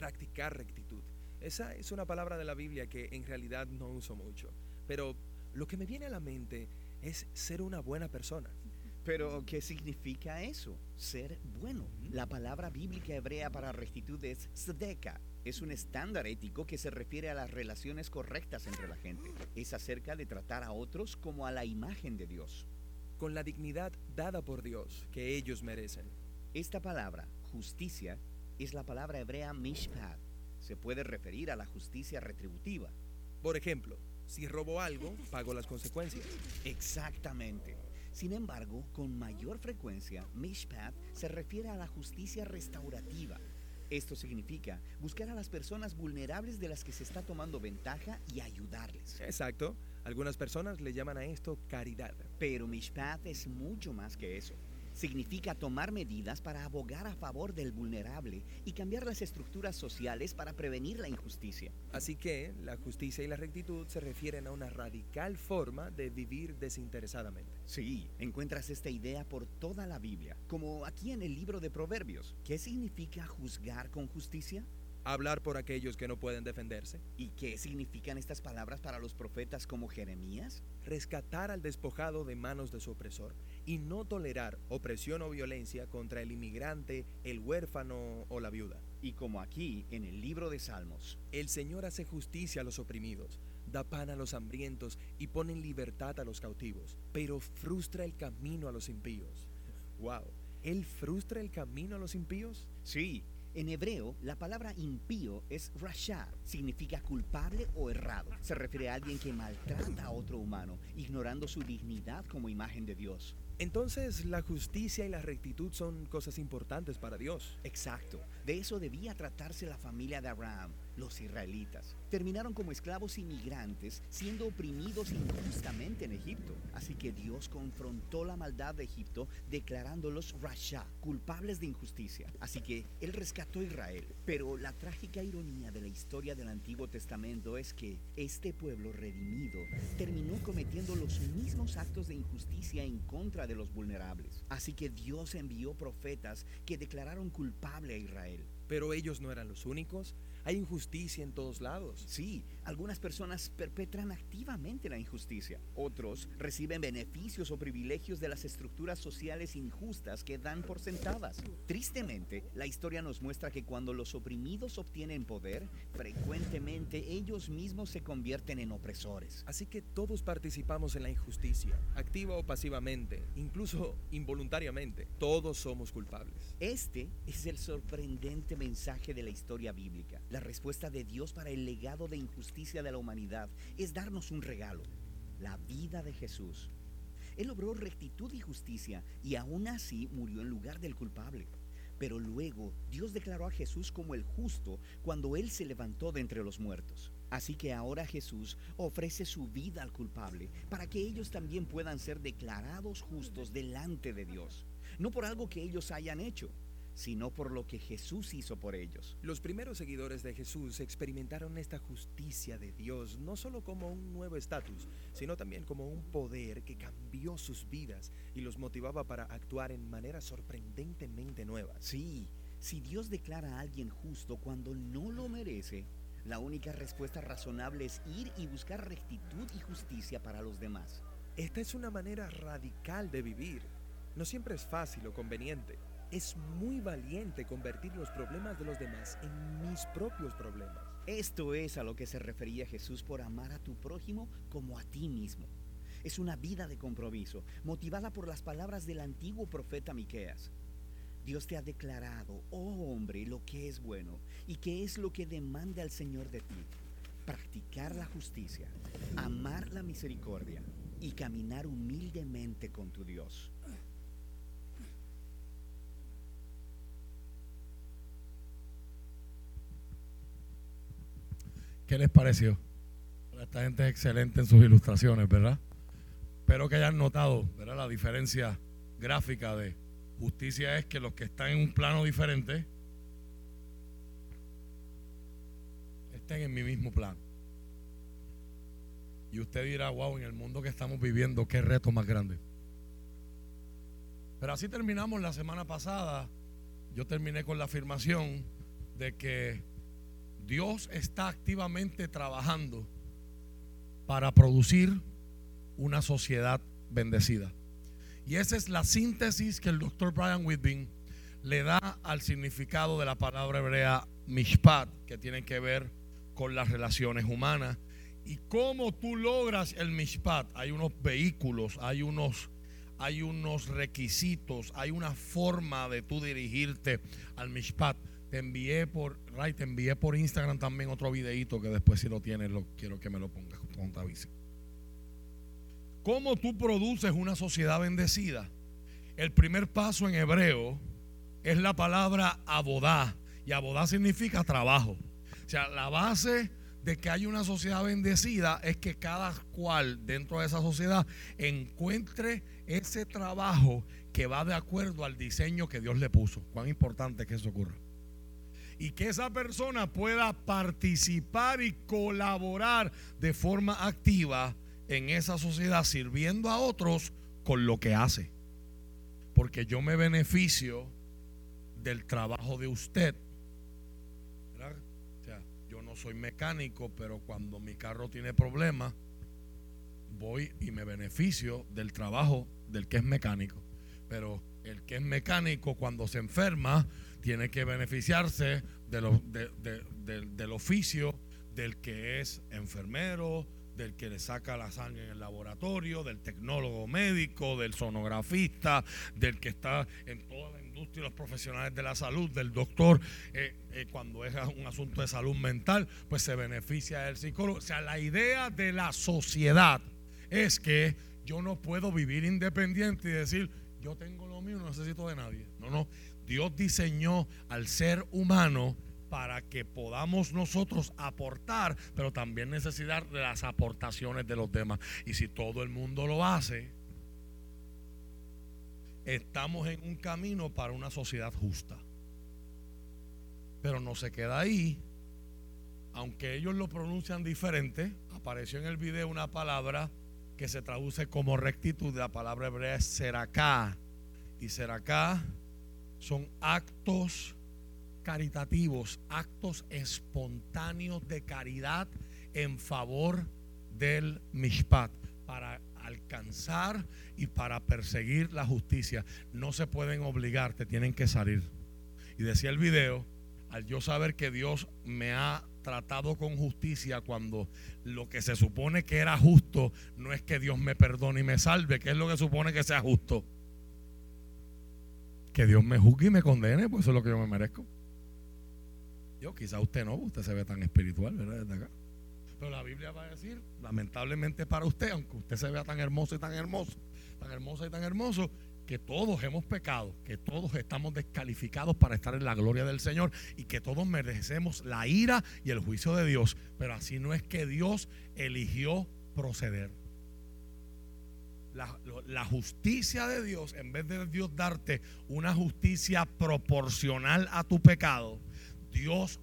practicar rectitud. Esa es una palabra de la Biblia que en realidad no uso mucho, pero lo que me viene a la mente es ser una buena persona. Pero, ¿qué significa eso? Ser bueno. La palabra bíblica hebrea para rectitud es tzedeka. Es un estándar ético que se refiere a las relaciones correctas entre la gente. Es acerca de tratar a otros como a la imagen de Dios. Con la dignidad dada por Dios que ellos merecen. Esta palabra, justicia, es la palabra hebrea mishpat. Se puede referir a la justicia retributiva. Por ejemplo, si robo algo, pago las consecuencias. Exactamente. Sin embargo, con mayor frecuencia, mishpat se refiere a la justicia restaurativa. Esto significa buscar a las personas vulnerables de las que se está tomando ventaja y ayudarles. Exacto. Algunas personas le llaman a esto caridad. Pero mishpat es mucho más que eso significa tomar medidas para abogar a favor del vulnerable y cambiar las estructuras sociales para prevenir la injusticia. Así que la justicia y la rectitud se refieren a una radical forma de vivir desinteresadamente. Sí, encuentras esta idea por toda la Biblia, como aquí en el libro de Proverbios. ¿Qué significa juzgar con justicia? Hablar por aquellos que no pueden defenderse. ¿Y qué significan estas palabras para los profetas como Jeremías? Rescatar al despojado de manos de su opresor y no tolerar opresión o violencia contra el inmigrante, el huérfano o la viuda. Y como aquí en el libro de Salmos, el Señor hace justicia a los oprimidos, da pan a los hambrientos y pone en libertad a los cautivos, pero frustra el camino a los impíos. ¡Wow! ¿Él frustra el camino a los impíos? Sí, en hebreo, la palabra impío es rasha, significa culpable o errado. Se refiere a alguien que maltrata a otro humano, ignorando su dignidad como imagen de Dios. Entonces, la justicia y la rectitud son cosas importantes para Dios. Exacto, de eso debía tratarse la familia de Abraham, los israelitas. Terminaron como esclavos inmigrantes, siendo oprimidos injustamente en Egipto. Así que Dios confrontó la maldad de Egipto, declarándolos rasha, culpables de injusticia. Así que Él rescató a Israel. Pero la trágica ironía de la historia del Antiguo Testamento es que este pueblo redimido terminó cometiendo los mismos actos de injusticia en contra de los vulnerables. Así que Dios envió profetas que declararon culpable a Israel. Pero ellos no eran los únicos. Hay injusticia en todos lados. Sí, algunas personas perpetran activamente la injusticia. Otros reciben beneficios o privilegios de las estructuras sociales injustas que dan por sentadas. Tristemente, la historia nos muestra que cuando los oprimidos obtienen poder, frecuentemente ellos mismos se convierten en opresores. Así que todos participamos en la injusticia, activa o pasivamente, incluso involuntariamente. Todos somos culpables. Este es el sorprendente mensaje de la historia bíblica. La respuesta de Dios para el legado de injusticia de la humanidad es darnos un regalo, la vida de Jesús. Él logró rectitud y justicia y aún así murió en lugar del culpable. Pero luego Dios declaró a Jesús como el justo cuando Él se levantó de entre los muertos. Así que ahora Jesús ofrece su vida al culpable para que ellos también puedan ser declarados justos delante de Dios. No por algo que ellos hayan hecho, sino por lo que Jesús hizo por ellos. Los primeros seguidores de Jesús experimentaron esta justicia de Dios no solo como un nuevo estatus, sino también como un poder que cambió sus vidas y los motivaba para actuar en maneras sorprendentemente nuevas. Sí, si Dios declara a alguien justo cuando no lo merece, la única respuesta razonable es ir y buscar rectitud y justicia para los demás. Esta es una manera radical de vivir. No siempre es fácil o conveniente. Es muy valiente convertir los problemas de los demás en mis propios problemas. Esto es a lo que se refería Jesús por amar a tu prójimo como a ti mismo. Es una vida de compromiso, motivada por las palabras del antiguo profeta Miqueas. Dios te ha declarado, oh hombre, lo que es bueno y qué es lo que demanda el Señor de ti. Practicar la justicia, amar la misericordia y caminar humildemente con tu Dios. ¿Qué les pareció? Esta gente es excelente en sus ilustraciones, ¿verdad? Espero que hayan notado, ¿verdad? La diferencia gráfica de justicia es que los que están en un plano diferente estén en mi mismo plano. Y usted dirá, wow, en el mundo que estamos viviendo, qué reto más grande. Pero así terminamos la semana pasada. Yo terminé con la afirmación de que Dios está activamente trabajando para producir una sociedad bendecida. Y esa es la síntesis que el doctor Brian Whitby le da al significado de la palabra hebrea mishpat, que tiene que ver con las relaciones humanas. Y cómo tú logras el mishpat. Hay unos vehículos, hay unos, hay unos requisitos, hay una forma de tú dirigirte al mishpat. Te envié por, right, te envié por Instagram también otro videito que después si lo tienes, quiero que me lo pongas, contabilice. ¿Cómo tú produces una sociedad bendecida? El primer paso en hebreo es la palabra abodá. Y abodá significa trabajo. O sea, la base de que hay una sociedad bendecida es que cada cual dentro de esa sociedad encuentre ese trabajo que va de acuerdo al diseño que Dios le puso. Cuán importante que eso ocurra y que esa persona pueda participar y colaborar de forma activa en esa sociedad sirviendo a otros con lo que hace. Porque yo me beneficio del trabajo de usted. O sea, yo no soy mecánico, pero cuando mi carro tiene problemas, voy y me beneficio del trabajo del que es mecánico. Pero el que es mecánico cuando se enferma, tiene que beneficiarse de lo, del oficio del que es enfermero, del que le saca la sangre en el laboratorio, del tecnólogo médico, del sonografista, del que está en toda la industria, los profesionales de la salud, del doctor, eh, eh, cuando es un asunto de salud mental, pues se beneficia del psicólogo. O sea, la idea de la sociedad es que yo no puedo vivir independiente y decir, yo tengo lo mío, no necesito de nadie. No, no. Dios diseñó al ser humano para que podamos nosotros aportar, pero también necesitar de las aportaciones de los demás. Y si todo el mundo lo hace, estamos en un camino para una sociedad justa. Pero no se queda ahí. Aunque ellos lo pronuncian diferente, apareció en el video una palabra que se traduce como rectitud. La palabra hebrea es seracá. Y seracá son actos caritativos, actos espontáneos de caridad en favor del Mishpat para alcanzar y para perseguir la justicia. No se pueden obligar, te tienen que salir. Y decía el video, al yo saber que Dios me ha tratado con justicia cuando lo que se supone que era justo no es que Dios me perdone y me salve, que es lo que supone que sea justo. Que Dios me juzgue y me condene, pues eso es lo que yo me merezco. Yo, quizá usted no, usted se ve tan espiritual, ¿verdad? Desde acá. Pero la Biblia va a decir, lamentablemente para usted, aunque usted se vea tan hermoso y tan hermoso, tan hermoso y tan hermoso, que todos hemos pecado, que todos estamos descalificados para estar en la gloria del Señor y que todos merecemos la ira y el juicio de Dios. Pero así no es que Dios eligió proceder. La, justicia de Dios, en vez de Dios darte una justicia proporcional a tu pecado, Dios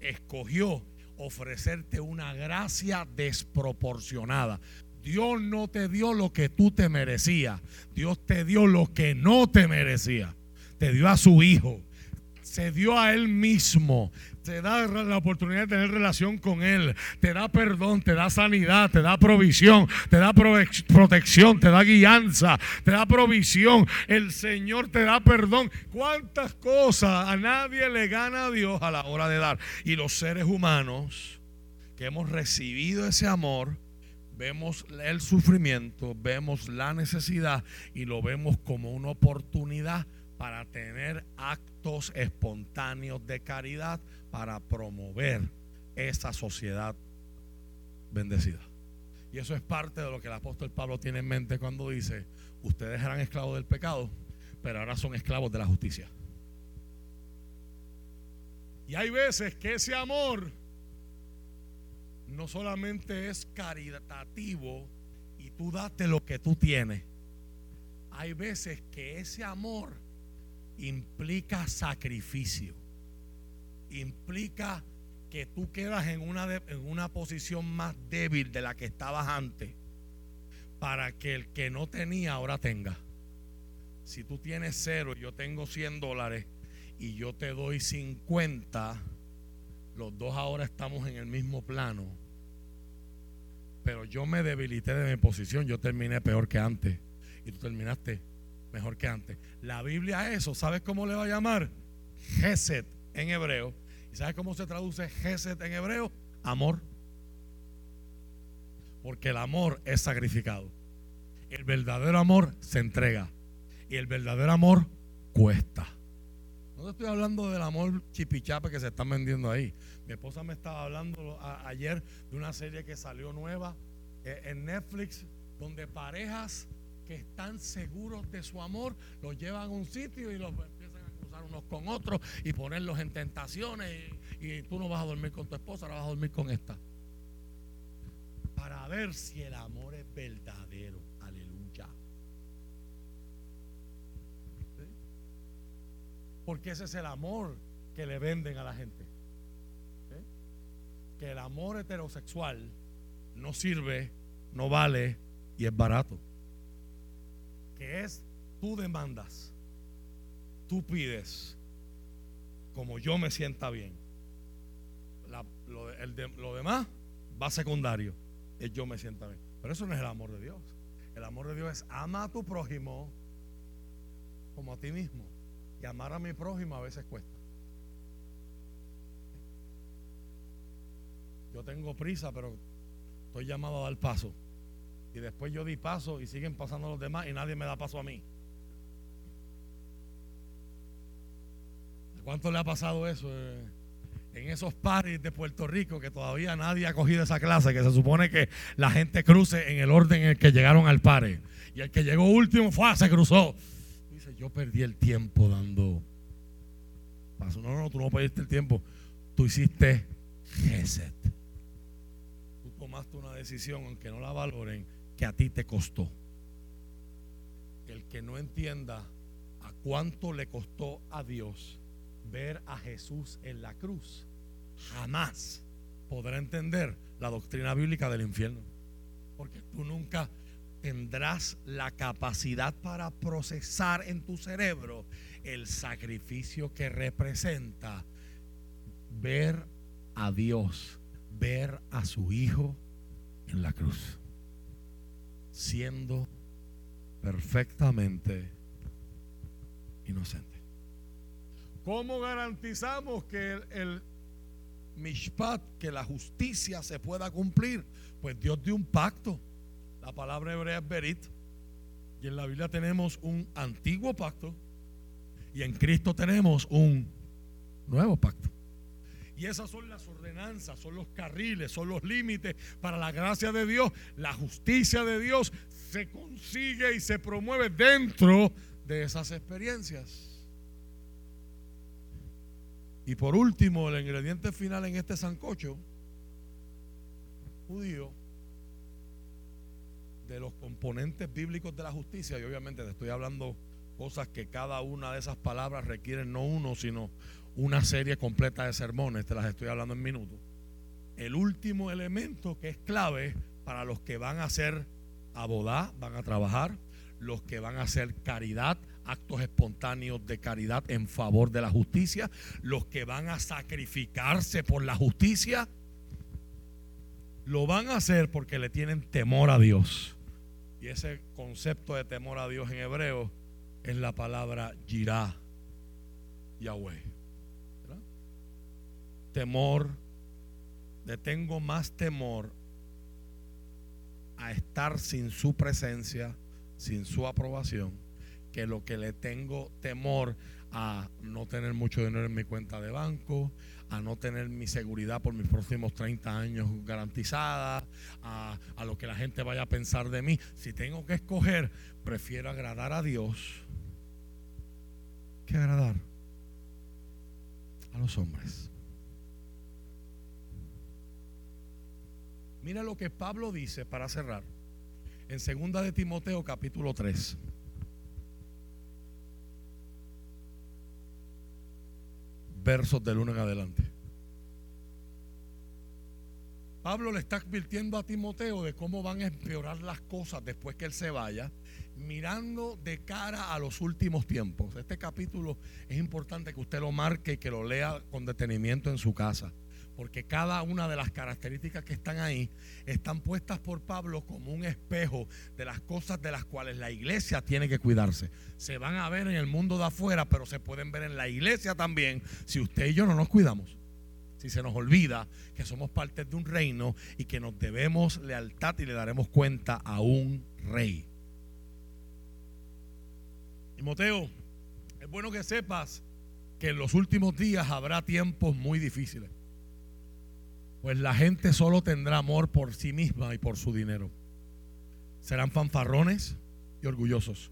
escogió ofrecerte una gracia desproporcionada. Dios no te dio lo que tú te merecías. Dios te dio lo que no te merecía. Te dio a su hijo. Se dio a él mismo te da la oportunidad de tener relación con Él, te da perdón, te da sanidad, te da provisión, te da protección, te da guianza, te da provisión. El Señor te da perdón. ¿Cuántas cosas a nadie le gana a Dios a la hora de dar? Y los seres humanos que hemos recibido ese amor, vemos el sufrimiento, vemos la necesidad y lo vemos como una oportunidad para tener actos espontáneos de caridad para promover esa sociedad bendecida. Y eso es parte de lo que el apóstol Pablo tiene en mente cuando dice, ustedes eran esclavos del pecado, pero ahora son esclavos de la justicia. Y hay veces que ese amor no solamente es caritativo y tú date lo que tú tienes. Hay veces que ese amor implica sacrificio implica que tú quedas en una, en una posición más débil de la que estabas antes para que el que no tenía ahora tenga. Si tú tienes cero y yo tengo 100 dólares y yo te doy 50, los dos ahora estamos en el mismo plano. Pero yo me debilité de mi posición, yo terminé peor que antes y tú terminaste mejor que antes. La Biblia a eso, ¿sabes cómo le va a llamar? Geset en hebreo. ¿Y sabes cómo se traduce Geset en hebreo? Amor. Porque el amor es sacrificado. El verdadero amor se entrega. Y el verdadero amor cuesta. No te estoy hablando del amor chipichape que se están vendiendo ahí. Mi esposa me estaba hablando ayer de una serie que salió nueva eh, en Netflix donde parejas que están seguros de su amor los llevan a un sitio y los unos con otros y ponerlos en tentaciones. Y, tú no vas a dormir con tu esposa, ahora vas a dormir con esta. Para ver si el amor es verdadero. Aleluya. Porque ese es el amor que le venden a la gente. Que el amor heterosexual no sirve, no vale y es barato. Que es tú demandas tú pides como yo me sienta bien. lo, demás va secundario. Es yo me sienta bien. Pero eso no es el amor de Dios. El amor de Dios es ama a tu prójimo como a ti mismo. Y amar a mi prójimo a veces cuesta. Yo tengo prisa, pero estoy llamado a dar paso. Y después yo di paso y siguen pasando los demás y nadie me da paso a mí. ¿A cuánto le ha pasado eso? eh? en esos paris de Puerto Rico que todavía nadie ha cogido esa clase, que se supone que la gente cruce en el orden en el que llegaron al pare. Y el que llegó último fue, se cruzó. Dice, yo perdí el tiempo dando paso. No, no, tú no perdiste el tiempo. Tú hiciste Geset. Tú tomaste una decisión, aunque no la valoren, que a ti te costó. El que no entienda a cuánto le costó a Dios ver a Jesús en la cruz, jamás podrá entender la doctrina bíblica del infierno. Porque tú nunca tendrás la capacidad para procesar en tu cerebro el sacrificio que representa ver a Dios, ver a su Hijo en la cruz, siendo perfectamente inocente. ¿Cómo garantizamos que el, mishpat, que la justicia se pueda cumplir? Pues Dios dio un pacto. La palabra hebrea es berit. Y en la Biblia tenemos un antiguo pacto. Y en Cristo tenemos un nuevo pacto. Y esas son las ordenanzas, son los carriles, son los límites para la gracia de Dios. La justicia de Dios se consigue y se promueve dentro de esas experiencias. Y por último, el ingrediente final en este sancocho judío de los componentes bíblicos de la justicia, y obviamente te estoy hablando cosas que cada una de esas palabras requieren no uno, sino una serie completa de sermones, te las estoy hablando en minutos. El último elemento que es clave para los que van a hacer abodá, van a trabajar, los que van a hacer caridad, actos espontáneos de caridad en favor de la justicia, los que van a sacrificarse por la justicia, lo van a hacer porque le tienen temor a Dios. Y ese concepto de temor a Dios en hebreo es la palabra Yirah, Yahweh. Temor, le tengo más temor a estar sin su presencia, sin su aprobación, que lo que le tengo temor a no tener mucho dinero en mi cuenta de banco, a no tener mi seguridad por mis próximos 30 años garantizada, a, a lo que la gente vaya a pensar de mí. Si tengo que escoger, prefiero agradar a Dios que agradar a los hombres. Mira lo que Pablo dice para cerrar en segunda de Timoteo capítulo 3. Versos del 1 en adelante. Pablo le está advirtiendo a Timoteo de cómo van a empeorar las cosas después que él se vaya, mirando de cara a los últimos tiempos. Este capítulo es importante que usted lo marque y que lo lea con detenimiento en su casa, porque cada una de las características que están ahí están puestas por Pablo como un espejo de las cosas de las cuales la iglesia tiene que cuidarse. Se van a ver en el mundo de afuera, pero se pueden ver en la iglesia también si usted y yo no nos cuidamos si se nos olvida que somos parte de un reino y que nos debemos lealtad y le daremos cuenta a un rey. Timoteo, es bueno que sepas que en los últimos días habrá tiempos muy difíciles. Pues la gente solo tendrá amor por sí misma y por su dinero. Serán fanfarrones y orgullosos.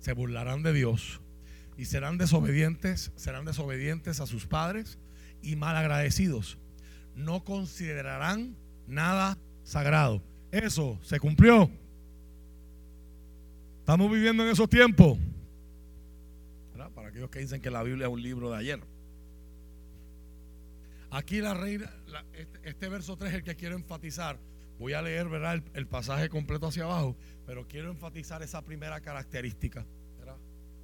Se burlarán de Dios y serán desobedientes, serán desobedientes a sus padres y malagradecidos. No considerarán nada sagrado. Eso se cumplió. Estamos viviendo en esos tiempos. Para aquellos que dicen que la Biblia es un libro de ayer. Aquí la reina, este, este verso 3 es el que quiero enfatizar. Voy a leer ¿verdad? El, pasaje completo hacia abajo, pero quiero enfatizar esa primera característica ¿verdad?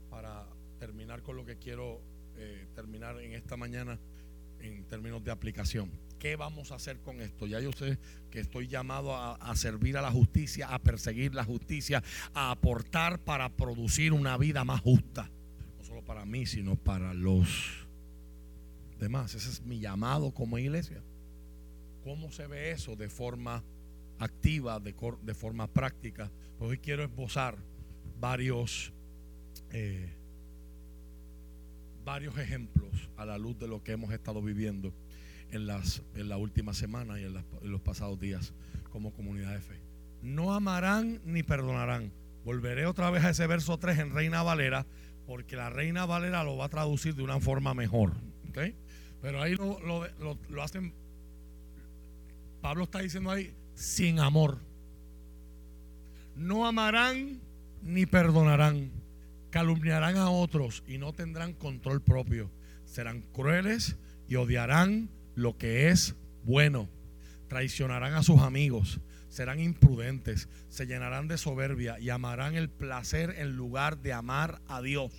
para terminar con lo que quiero eh, terminar en esta mañana en términos de aplicación. ¿Qué vamos a hacer con esto? Ya yo sé que estoy llamado a servir a la justicia, a perseguir la justicia, a aportar para producir una vida más justa. No solo para mí, sino para los demás. Ese es mi llamado como iglesia. ¿Cómo se ve eso de forma activa de, de forma práctica. Pues hoy quiero esbozar varios, eh, varios ejemplos a la luz de lo que hemos estado viviendo en, las, en la última semana y en, en los pasados días como comunidad de fe. No amarán ni perdonarán. Volveré otra vez a ese verso 3 en Reina Valera, porque la Reina Valera lo va a traducir de una forma mejor. Pero ahí lo, lo, hacen, Pablo está diciendo ahí, sin amor. No amarán ni perdonarán. Calumniarán a otros y no tendrán control propio. Serán crueles y odiarán lo que es bueno. Traicionarán a sus amigos. Serán imprudentes. Se llenarán de soberbia y amarán el placer en lugar de amar a Dios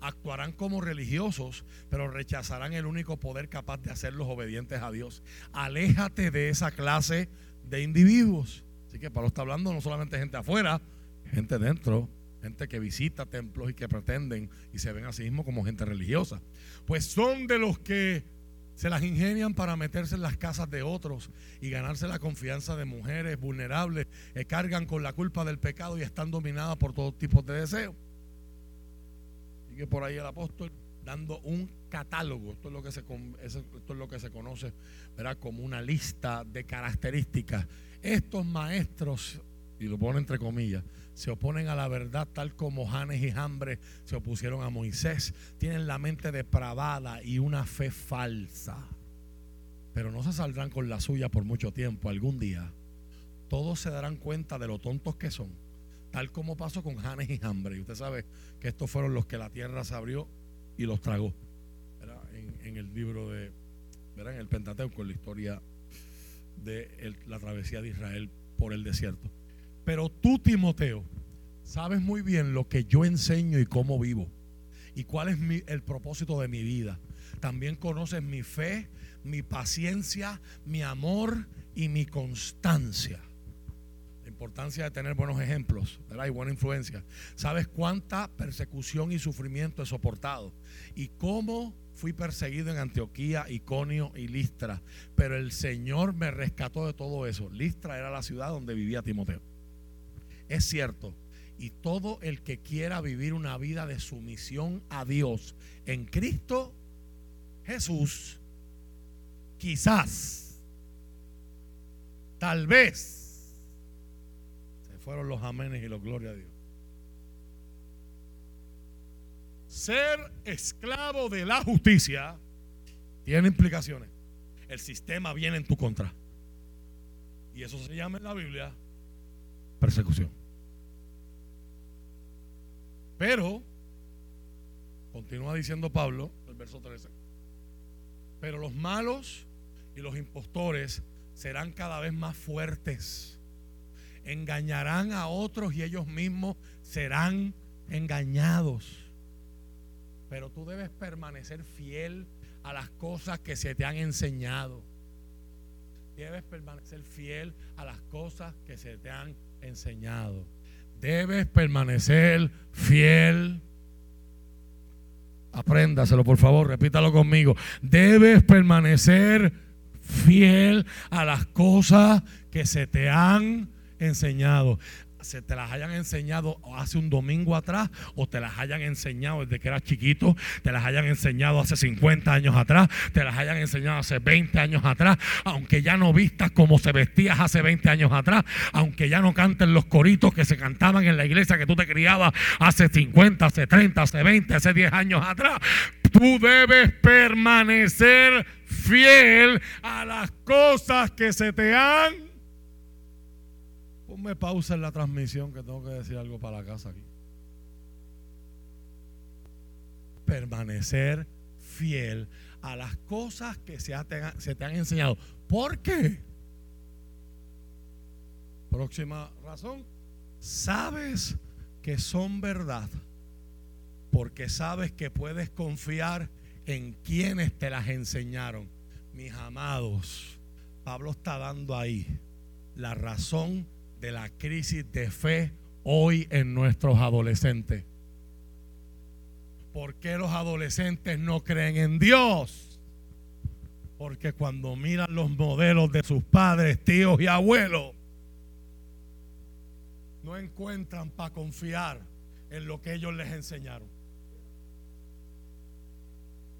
actuarán como religiosos, pero rechazarán el único poder capaz de hacerlos obedientes a Dios. Aléjate de esa clase de individuos. Así que Pablo está hablando no solamente gente afuera, gente dentro, gente que visita templos y que pretenden y se ven a sí como gente religiosa. Pues son de los que se las ingenian para meterse en las casas de otros y ganarse la confianza de mujeres vulnerables que cargan con la culpa del pecado y están dominadas por todo tipo de deseos que por ahí el apóstol dando un catálogo. Esto es lo que se, esto es lo que se conoce como una lista de características. Estos maestros, y lo pone entre comillas, se oponen a la verdad tal como Janes y Hambre se opusieron a Moisés. Tienen la mente depravada y una fe falsa. Pero no se saldrán con la suya por mucho tiempo. Algún día todos se darán cuenta de lo tontos que son tal como pasó con Janes y Hambre. Y usted sabe que estos fueron los que la tierra se abrió y los tragó. En, el libro de, en el Pentateuco, en la historia de la travesía de Israel por el desierto. Pero tú, Timoteo, sabes muy bien lo que yo enseño y cómo vivo. Y cuál es el propósito de mi vida. También conoces mi fe, mi paciencia, mi amor y mi constancia importancia de tener buenos ejemplos y buena influencia. ¿Sabes cuánta persecución y sufrimiento he soportado? Y cómo fui perseguido en Antioquía, Iconio y Listra. Pero el Señor me rescató de todo eso. Listra era la ciudad donde vivía Timoteo. Es cierto. Y todo el que quiera vivir una vida de sumisión a Dios en Cristo Jesús, quizás, tal vez, fueron los amenes y los gloria a Dios. Ser esclavo de la justicia tiene implicaciones. El sistema viene en tu contra. Y eso se llama en la Biblia persecución. Pero, continúa diciendo Pablo, el verso 13, pero los malos y los impostores serán cada vez más fuertes engañarán a otros y ellos mismos serán engañados. Pero tú debes permanecer fiel a las cosas que se te han enseñado. Debes permanecer fiel a las cosas que se te han enseñado. Debes permanecer fiel. Apréndaselo, por favor, repítalo conmigo. Debes permanecer fiel a las cosas que se te han enseñado se te las hayan enseñado hace un domingo atrás o te las hayan enseñado desde que eras chiquito, te las hayan enseñado hace 50 años atrás, te las hayan enseñado hace 20 años atrás, aunque ya no vistas como se vestías hace 20 años atrás, aunque ya no canten los coritos que se cantaban en la iglesia que tú te criabas hace 50, hace 30, hace 20, hace 10 años atrás, tú debes permanecer fiel a las cosas que se te han Ponme pausa en la transmisión que tengo que decir algo para la casa aquí. Permanecer fiel a las cosas que se, te han enseñado. ¿Por qué? Próxima razón. Sabes que son verdad porque sabes que puedes confiar en quienes te las enseñaron. Mis amados, Pablo está dando ahí la razón de la crisis de fe hoy en nuestros adolescentes. ¿Por qué los adolescentes no creen en Dios? Porque cuando miran los modelos de sus padres, tíos y abuelos, no encuentran para confiar en lo que ellos les enseñaron.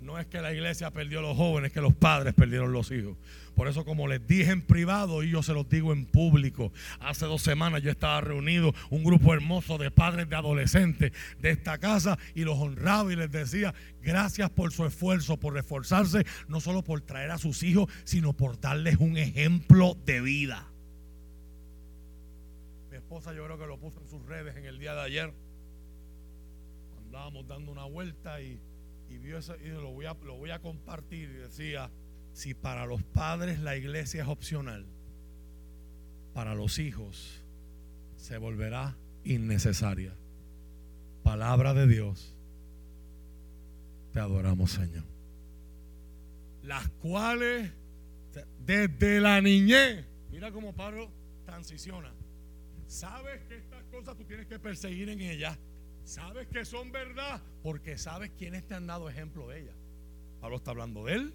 No es que la iglesia perdió a los jóvenes, es que los padres perdieron los hijos. Por eso, como les dije en privado y yo se los digo en público, hace dos semanas yo estaba reunido un grupo hermoso de padres de adolescentes de esta casa y los honraba y les decía gracias por su esfuerzo, por esforzarse, no solo por traer a sus hijos, sino por darles un ejemplo de vida. Mi esposa yo creo que lo puso en sus redes en el día de ayer. Andábamos dando una vuelta y, vio eso y lo voy, a, lo voy a compartir y decía si para los padres la iglesia es opcional, para los hijos se volverá innecesaria. Palabra de Dios. Te adoramos, Señor. Las cuales desde la niñez, mira cómo Pablo transiciona. Sabes que estas cosas tú tienes que perseguir en ellas. Sabes que son verdad porque sabes quiénes te han dado ejemplo de ellas. Pablo está hablando de él,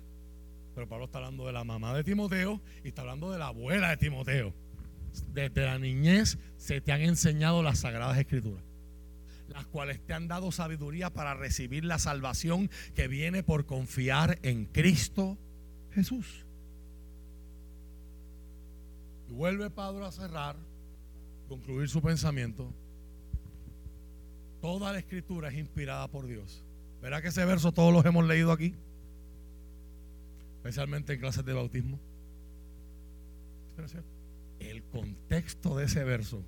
pero Pablo está hablando de la mamá de Timoteo y está hablando de la abuela de Timoteo. Desde la niñez se te han enseñado las sagradas escrituras, las cuales te han dado sabiduría para recibir la salvación que viene por confiar en Cristo Jesús. Y vuelve Pablo a cerrar, concluir su pensamiento. Toda la escritura es inspirada por Dios. ¿Verá que ese verso todos los hemos leído aquí? especialmente en clases de bautismo. El contexto de ese verso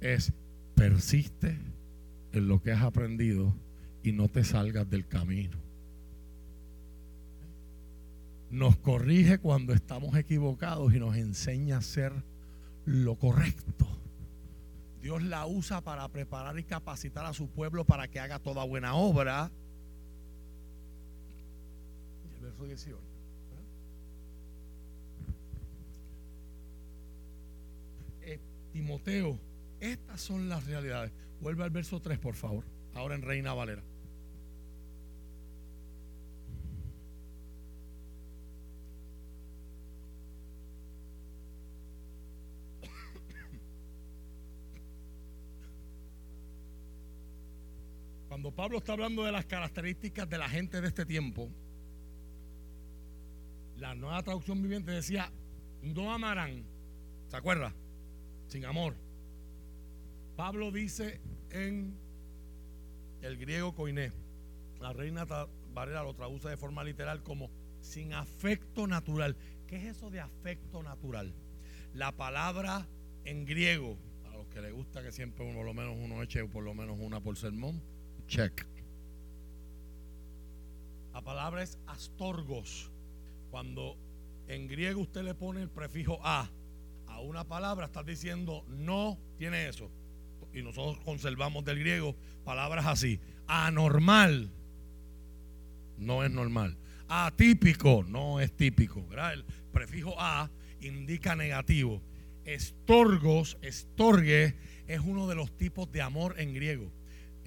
es persiste en lo que has aprendido y no te salgas del camino. Nos corrige cuando estamos equivocados y nos enseña a hacer lo correcto. Dios la usa para preparar y capacitar a su pueblo para que haga toda buena obra. Y el verso 18. Timoteo, estas son las realidades. Vuelve al verso 3, por favor. Ahora en Reina Valera. Cuando Pablo está hablando de las características de la gente de este tiempo, la nueva traducción viviente decía, no amarán. ¿Se acuerda? sin amor. Pablo dice en el griego koiné, la reina Varela lo traduce de forma literal como sin afecto natural. ¿Qué es eso de afecto natural? La palabra en griego, a los que les gusta que siempre por lo menos uno eche por lo menos una por sermón, check. La palabra es astorgos. Cuando en griego usted le pone el prefijo a, una palabra estás diciendo no tiene eso. Y nosotros conservamos del griego palabras así. Anormal no es normal. Atípico no es típico. El prefijo a indica negativo. Estorgos, estorgue, es uno de los tipos de amor en griego.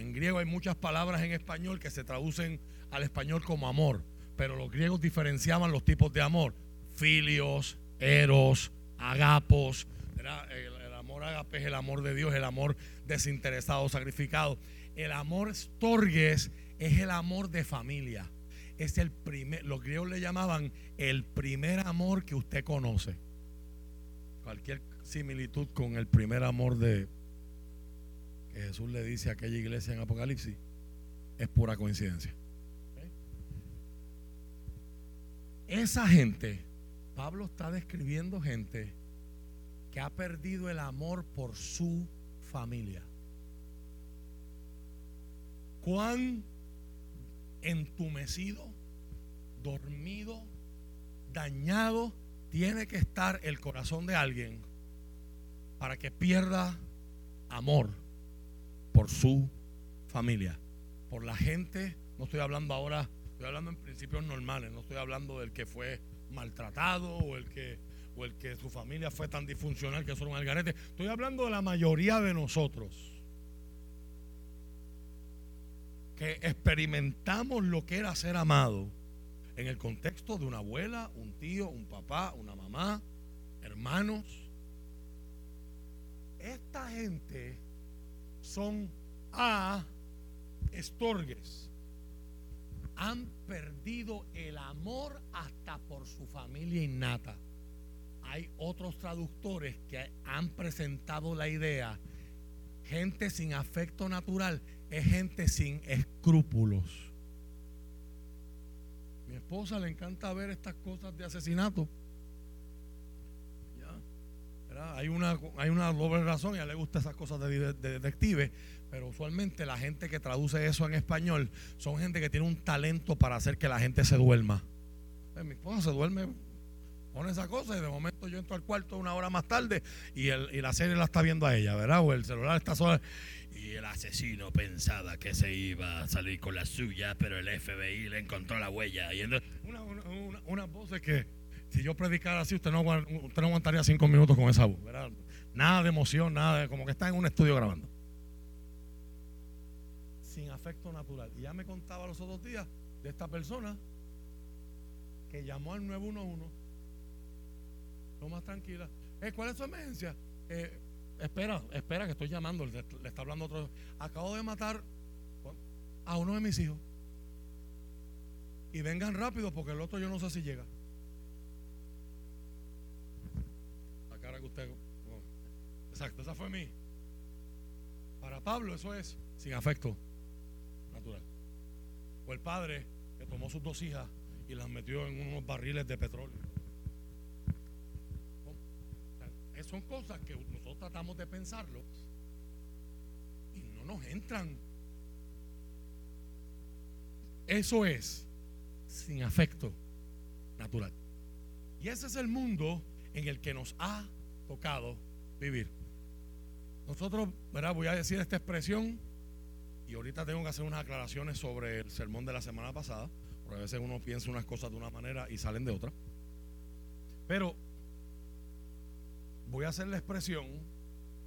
En griego hay muchas palabras en español que se traducen al español como amor, pero los griegos diferenciaban los tipos de amor. Filios, eros, agapos. El, amor agape es el amor de Dios, el amor desinteresado, sacrificado. El amor storges es el amor de familia. Es el primer, los griegos le llamaban el primer amor que usted conoce. Cualquier similitud con el primer amor de que Jesús le dice a aquella iglesia en Apocalipsis es pura coincidencia. Esa gente Pablo está describiendo gente que ha perdido el amor por su familia. Cuán entumecido, dormido, dañado tiene que estar el corazón de alguien para que pierda amor por su familia, por la gente. No estoy hablando ahora, estoy hablando en principios normales, no estoy hablando del que fue maltratado o el que o el que su familia fue tan disfuncional que son un algarete. Estoy hablando de la mayoría de nosotros que experimentamos lo que era ser amado en el contexto de una abuela, un tío, un papá, una mamá, hermanos. Esta gente son a estorgues. Han perdido el amor hasta por su familia innata. Hay otros traductores que han presentado la idea. Gente sin afecto natural es gente sin escrúpulos. Mi esposa le encanta ver estas cosas de asesinato. Hay, una, hay una doble razón, y a ella le gusta esas cosas de, de detective, pero usualmente la gente que traduce eso en español son gente que tiene un talento para hacer que la gente se duerma. Eh, mi esposa se duerme, pone esa cosa y de momento yo entro al cuarto una hora más tarde y, el, y la serie la está viendo a ella, ¿verdad? O el celular está sola. Y el asesino pensaba que se iba a salir con la suya, pero el FBI le encontró la huella. Y una, una, una, voz que si yo predicara así, usted no, aguantaría cinco minutos con esa voz. Nada de emoción, nada de, como que está en un estudio grabando sin afecto natural. Y ya me contaba los otros días de esta persona que llamó al 911, lo más tranquila. Eh, ¿Cuál es su emergencia? Eh, espera, espera que estoy llamando, le, está hablando otro. Acabo de matar a uno de mis hijos. Y vengan rápido porque el otro yo no sé si llega. La cara que usted... exacto, esa fue mí. Para Pablo eso es sin afecto natural. O el padre que tomó sus dos hijas y las metió en unos barriles de petróleo. Son cosas que nosotros tratamos de pensarlo y no nos entran. Eso es sin afecto natural. Y ese es el mundo en el que nos ha tocado vivir. Nosotros, ¿verdad? Voy a decir esta expresión y ahorita tengo que hacer unas aclaraciones sobre el sermón de la semana pasada, porque a veces uno piensa unas cosas de una manera y salen de otra. Pero voy a hacer la expresión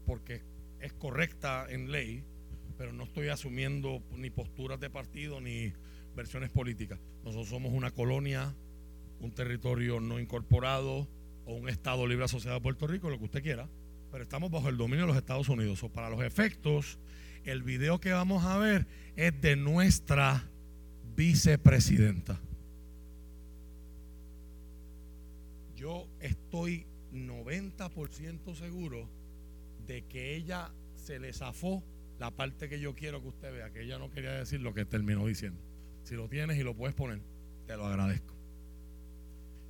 porque es correcta en ley, pero no estoy asumiendo ni posturas de partido ni versiones políticas. Nosotros somos una colonia, un territorio no incorporado o un Estado libre asociado a Puerto Rico, lo que usted quiera, pero estamos bajo el dominio de los Estados Unidos. O para los efectos el video que vamos a ver es de nuestra vicepresidenta. Yo estoy 90% seguro de que ella se le zafó la parte que yo quiero que usted vea, que ella no quería decir lo que terminó diciendo. Si lo tienes y lo puedes poner, te lo agradezco.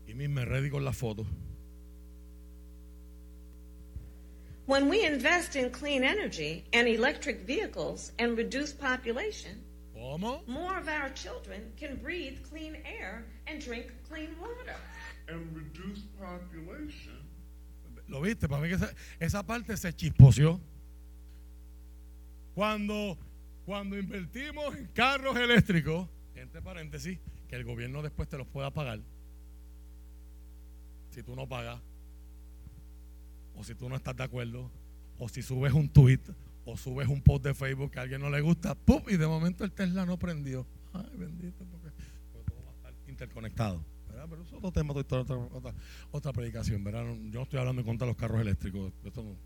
Y me ready con la foto. When we invest in clean energy and electric vehicles and reduce population, ¿Cómo? more of our children can breathe clean air and drink clean water. And reduce population. ¿Lo viste? Para mí que esa, esa parte se chisposeó. Cuando, cuando invertimos en carros eléctricos, entre paréntesis, que el gobierno después te los pueda pagar. Si tú no pagas o si tú no estás de acuerdo, o si subes un tweet, o subes un post de Facebook que a alguien no le gusta, ¡pum! Y de momento el Tesla no prendió. Ay, bendito, porque, todo va a estar interconectado. ¿verdad? Pero eso es otro tema, otra, otra, otra, predicación, ¿verdad? Yo no estoy hablando en contra de los carros eléctricos. Esto no.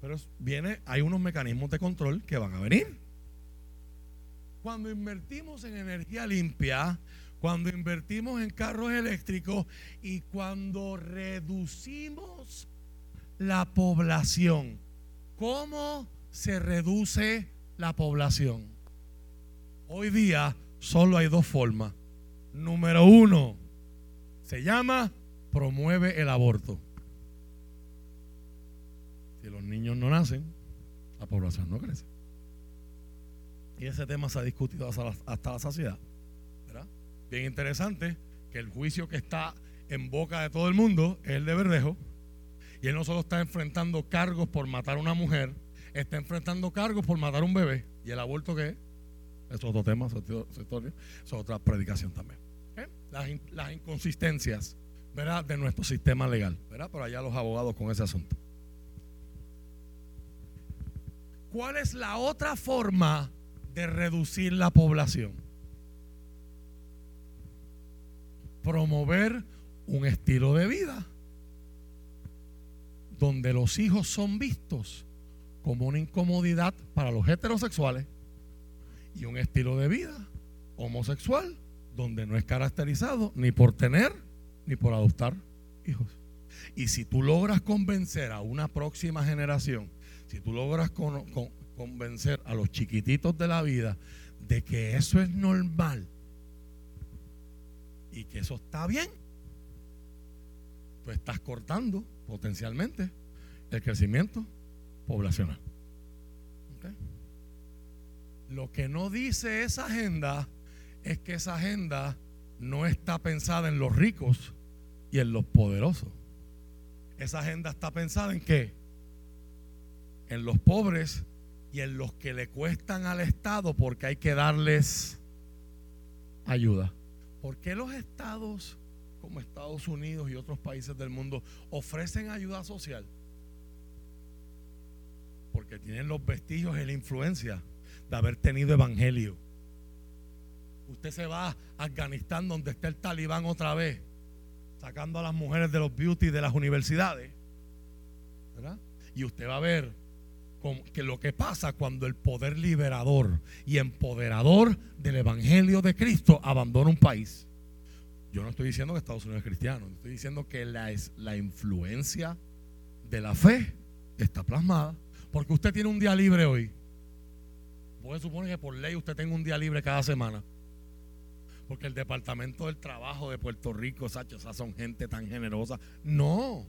Pero viene, hay unos mecanismos de control que van a venir. Cuando invertimos en energía limpia, cuando invertimos en carros eléctricos y cuando reducimos la población. ¿Cómo se reduce la población? Hoy día solo hay dos formas. Número uno, se llama promueve el aborto. Si los niños no nacen, la población no crece. Y ese tema se ha discutido hasta la, saciedad. Bien interesante que el juicio que está en boca de todo el mundo es el de Verdejo y él no solo está enfrentando cargos por matar a una mujer, está enfrentando cargos por matar a un bebé. ¿Y el aborto qué es? Es otro tema, es otra predicación también. ¿Eh? Las, inconsistencias ¿verdad? de nuestro sistema legal. ¿verdad? Por allá los abogados con ese asunto. ¿Cuál es la otra forma de reducir la población? promover un estilo de vida donde los hijos son vistos como una incomodidad para los heterosexuales y un estilo de vida homosexual donde no es caracterizado ni por tener ni por adoptar hijos. Y si tú logras convencer a una próxima generación, si tú logras con- con- convencer a los chiquititos de la vida de que eso es normal y que eso está bien, tú estás cortando potencialmente el crecimiento poblacional. Lo que no dice esa agenda es que esa agenda no está pensada en los ricos y en los poderosos. Esa agenda está pensada en qué? En los pobres y en los que le cuestan al Estado porque hay que darles ayuda. ¿Por qué los estados como Estados Unidos y otros países del mundo ofrecen ayuda social? Porque tienen los vestigios y la influencia de haber tenido evangelio. Usted se va a Afganistán donde está el talibán otra vez, sacando a las mujeres de los beauty de las universidades. ¿verdad? Y usted va a ver que lo que pasa cuando el poder liberador y empoderador del evangelio de Cristo abandona un país. Yo no estoy diciendo que Estados Unidos es cristiano, estoy diciendo que la, la influencia de la fe está plasmada. Porque usted tiene un día libre hoy. Puede suponer que por ley usted tenga un día libre cada semana. Porque el Departamento del Trabajo de Puerto Rico, Sacho, son gente tan generosa. No.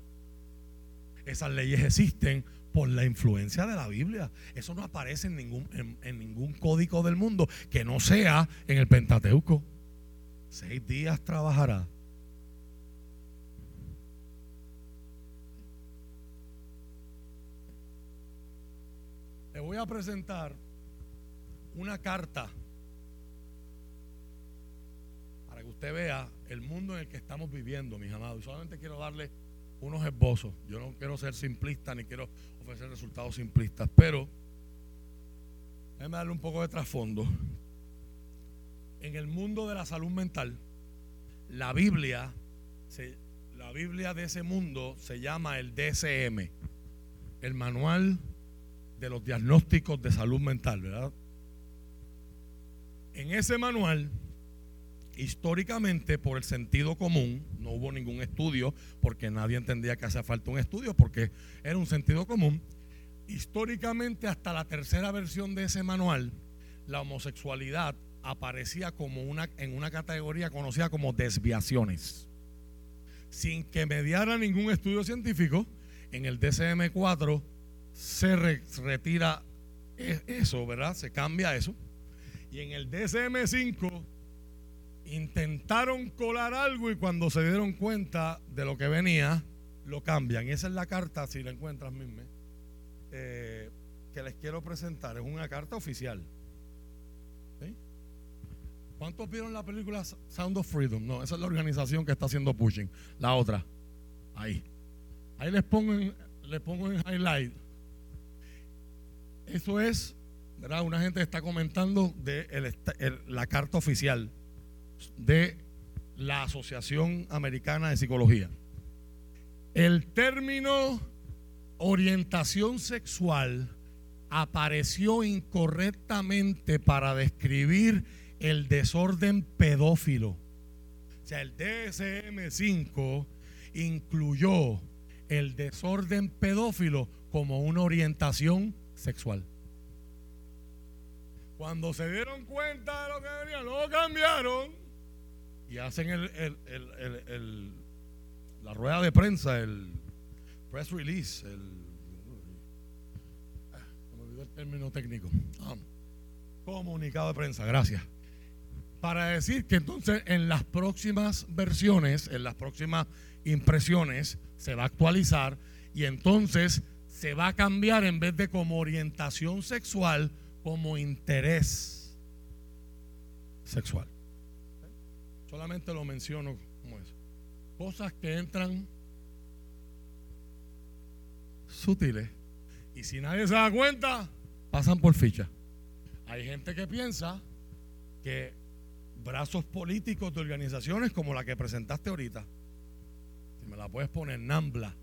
Esas leyes existen por la influencia de la Biblia. Eso no aparece en ningún, en ningún código del mundo que no sea en el Pentateuco. Seis días trabajará. Le voy a presentar una carta para que usted vea el mundo en el que estamos viviendo, mis amados. Y solamente quiero darle unos esbozos. Yo no quiero ser simplista ni quiero ofrecer resultados simplistas, pero déjeme darle un poco de trasfondo. En el mundo de la salud mental, la Biblia, la Biblia de ese mundo se llama el DSM, el Manual de los Diagnósticos de Salud Mental, ¿verdad? En ese manual, históricamente, por el sentido común, no hubo ningún estudio, porque nadie entendía que hacía falta un estudio, porque era un sentido común. Históricamente, hasta la tercera versión de ese manual, la homosexualidad aparecía como una, en una categoría conocida como desviaciones. Sin que mediara ningún estudio científico, en el DCM4 se re- retira e- eso, ¿verdad? Se cambia eso. Y en el DCM5 intentaron colar algo y cuando se dieron cuenta de lo que venía, lo cambian. Y esa es la carta, si la encuentras, misma, eh, que les quiero presentar. Es una carta oficial. ¿Cuántos vieron la película Sound of Freedom? No, esa es la organización que está haciendo pushing. La otra. Ahí. Ahí les pongo en, les pongo en highlight. Eso es, ¿verdad? Una gente está comentando de la carta oficial de la Asociación Americana de Psicología. El término orientación sexual apareció incorrectamente para describir el desorden pedófilo. O sea, el DSM-5 incluyó el desorden pedófilo como una orientación sexual. Cuando se dieron cuenta de lo que venía, lo cambiaron y hacen el, el- el- la rueda de prensa, el press release, el, ah, se me olvidó el término técnico. Ah, comunicado de prensa, gracias. Para decir que entonces en las próximas versiones, en las próximas impresiones, se va a actualizar y entonces se va a cambiar en vez de como orientación sexual, como interés sexual. Solamente lo menciono como eso. Cosas que entran sutiles y si nadie se da cuenta, pasan por ficha. Hay gente que piensa que brazos políticos de organizaciones como la que presentaste ahorita. Si me la puedes poner, NAMBLA.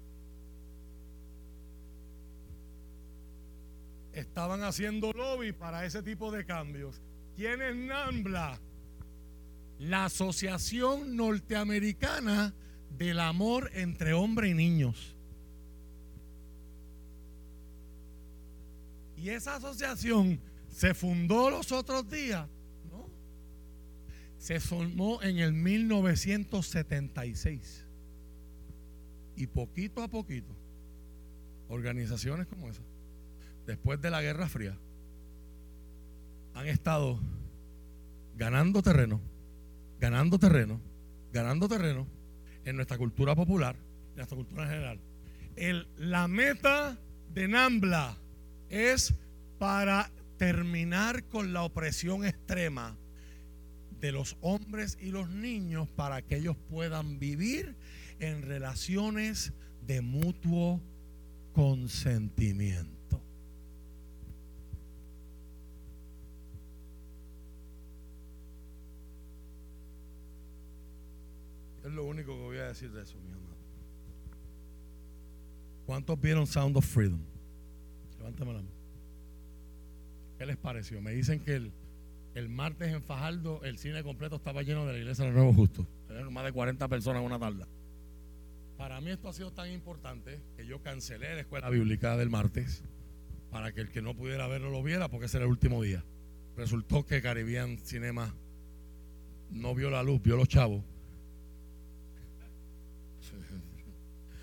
Estaban haciendo lobby para ese tipo de cambios. ¿Quién es NAMBLA? La Asociación Norteamericana del Amor entre Hombre y Niños. Y esa asociación se fundó los otros días. Se formó en el 1976. Y poquito a poquito, organizaciones como esa, después de la Guerra Fría, han estado ganando terreno, ganando terreno, ganando terreno en nuestra cultura popular, en nuestra cultura en general. El, la meta de NAMBLA es para terminar con la opresión extrema de los hombres y los niños para que ellos puedan vivir en relaciones de mutuo consentimiento. Es lo único que voy a decir de eso, mi amado. ¿Cuántos vieron Sound of Freedom? Levántame la mano. ¿Qué les pareció? Me dicen que el, el martes en Fajardo el cine completo estaba lleno de la iglesia de Nuevo Justo. Más de 40 personas en una tarda. Para mí esto ha sido tan importante que yo cancelé la escuela bíblica del martes para que el que no pudiera verlo lo viera porque ese era el último día. Resultó que Caribbean Cinema no vio la luz, vio los chavos.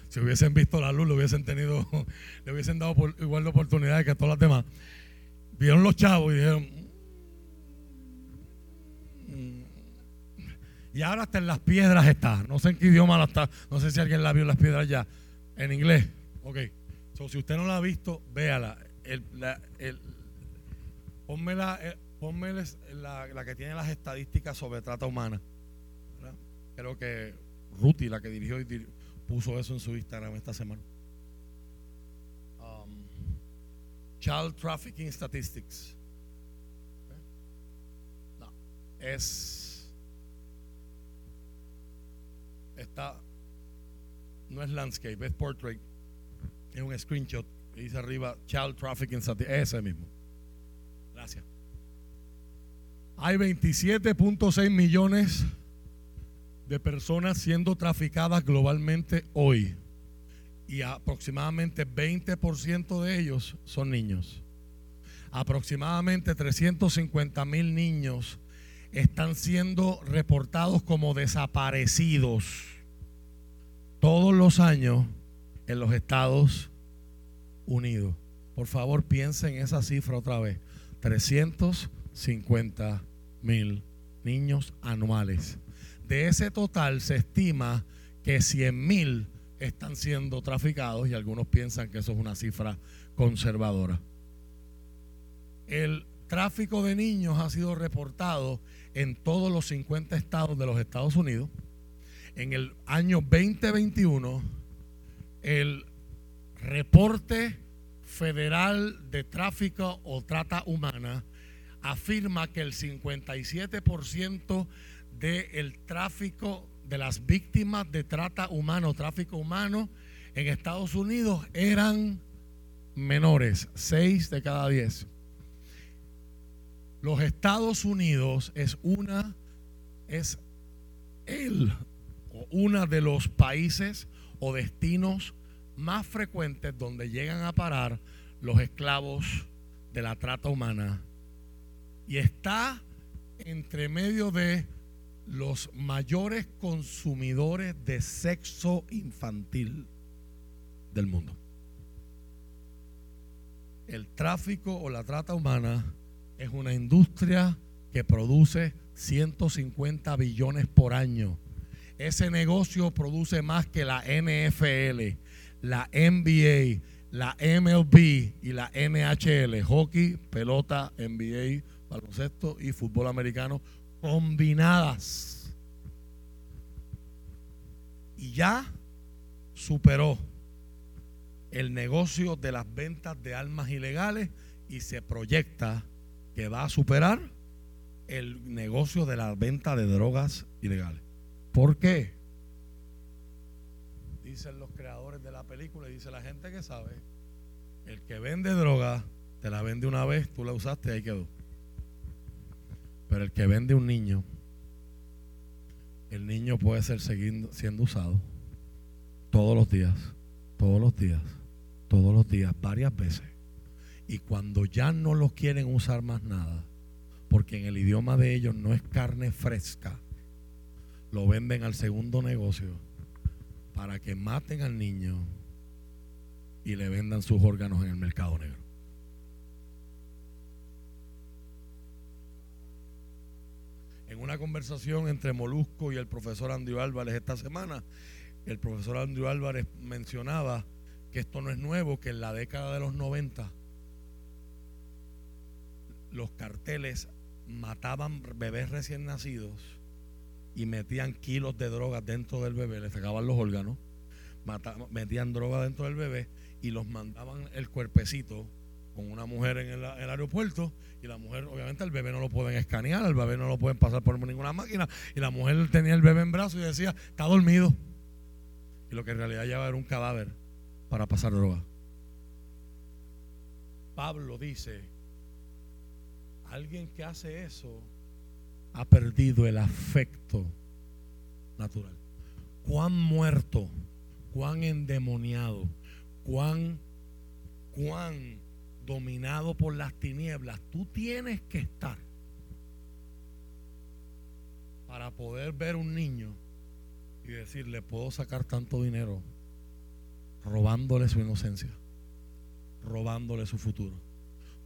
Si hubiesen visto la luz, le hubiesen tenido, le hubiesen dado igual de oportunidades que todas las demás. Vieron los chavos y dijeron, y ahora hasta en las piedras está. No sé en qué idioma la está. No sé si alguien la vio en las piedras ya. En inglés. Ok. So, si usted no la ha visto, véala. El, la, ponme la, la, que tiene las estadísticas sobre trata humana. Creo que Ruti, la que dirigió, y puso eso en su Instagram esta semana. Um, Child Trafficking Statistics. ¿Eh? No, es. Está. No es landscape, es portrait. Es un screenshot que dice arriba Child Trafficking. Ese mismo. Gracias. Hay 27.6 millones de personas siendo traficadas globalmente hoy y aproximadamente 20% de ellos son niños. Aproximadamente 350 mil niños están siendo reportados como desaparecidos todos los años en los Estados Unidos. Por favor, piensen en esa cifra otra vez. 350 mil niños anuales. De ese total se estima que 100 mil están siendo traficados y algunos piensan que eso es una cifra conservadora. El tráfico de niños ha sido reportado en todos los 50 estados de los Estados Unidos. En el año 2021, el reporte federal de tráfico o trata humana afirma que el 57% del tráfico de las víctimas de trata humana o tráfico humano en Estados Unidos eran menores, 6 de cada 10. Los Estados Unidos es una es el o una de los países o destinos más frecuentes donde llegan a parar los esclavos de la trata humana y está entre medio de los mayores consumidores de sexo infantil del mundo. El tráfico o la trata humana es una industria que produce 150 billones por año. Ese negocio produce más que la NFL, la NBA, la MLB y la NHL, hockey, pelota, NBA, baloncesto y fútbol americano combinadas. Y ya superó el negocio de las ventas de armas ilegales y se proyecta que va a superar el negocio de la venta de drogas ilegales. ¿Por qué? Dicen los creadores de la película y dice la gente que sabe, el que vende droga, te la vende una vez, tú la usaste y ahí quedó. Pero el que vende un niño, el niño puede ser siendo usado todos los días, todos los días, todos los días, varias veces. Y cuando ya no lo quieren usar más nada, porque en el idioma de ellos no es carne fresca, lo venden al segundo negocio para que maten al niño y le vendan sus órganos en el mercado negro. En una conversación entre Molusco y el profesor Andrew Álvarez esta semana, el profesor Andrew Álvarez mencionaba que esto no es nuevo, que en la década de los 90 los carteles mataban bebés recién nacidos y metían kilos de drogas dentro del bebé, le sacaban los órganos, metían droga dentro del bebé y los mandaban el cuerpecito con una mujer en el, aeropuerto y la mujer, obviamente el bebé no lo pueden escanear, el bebé no lo pueden pasar por ninguna máquina y la mujer tenía el bebé en brazos y decía, está dormido. Y lo que en realidad llevaba era un cadáver para pasar droga. Pablo dice, alguien que hace eso ha perdido el afecto natural. Cuán muerto, cuán endemoniado, cuán, cuán dominado por las tinieblas tú tienes que estar para poder ver un niño y decirle, puedo sacar tanto dinero robándole su inocencia, robándole su futuro.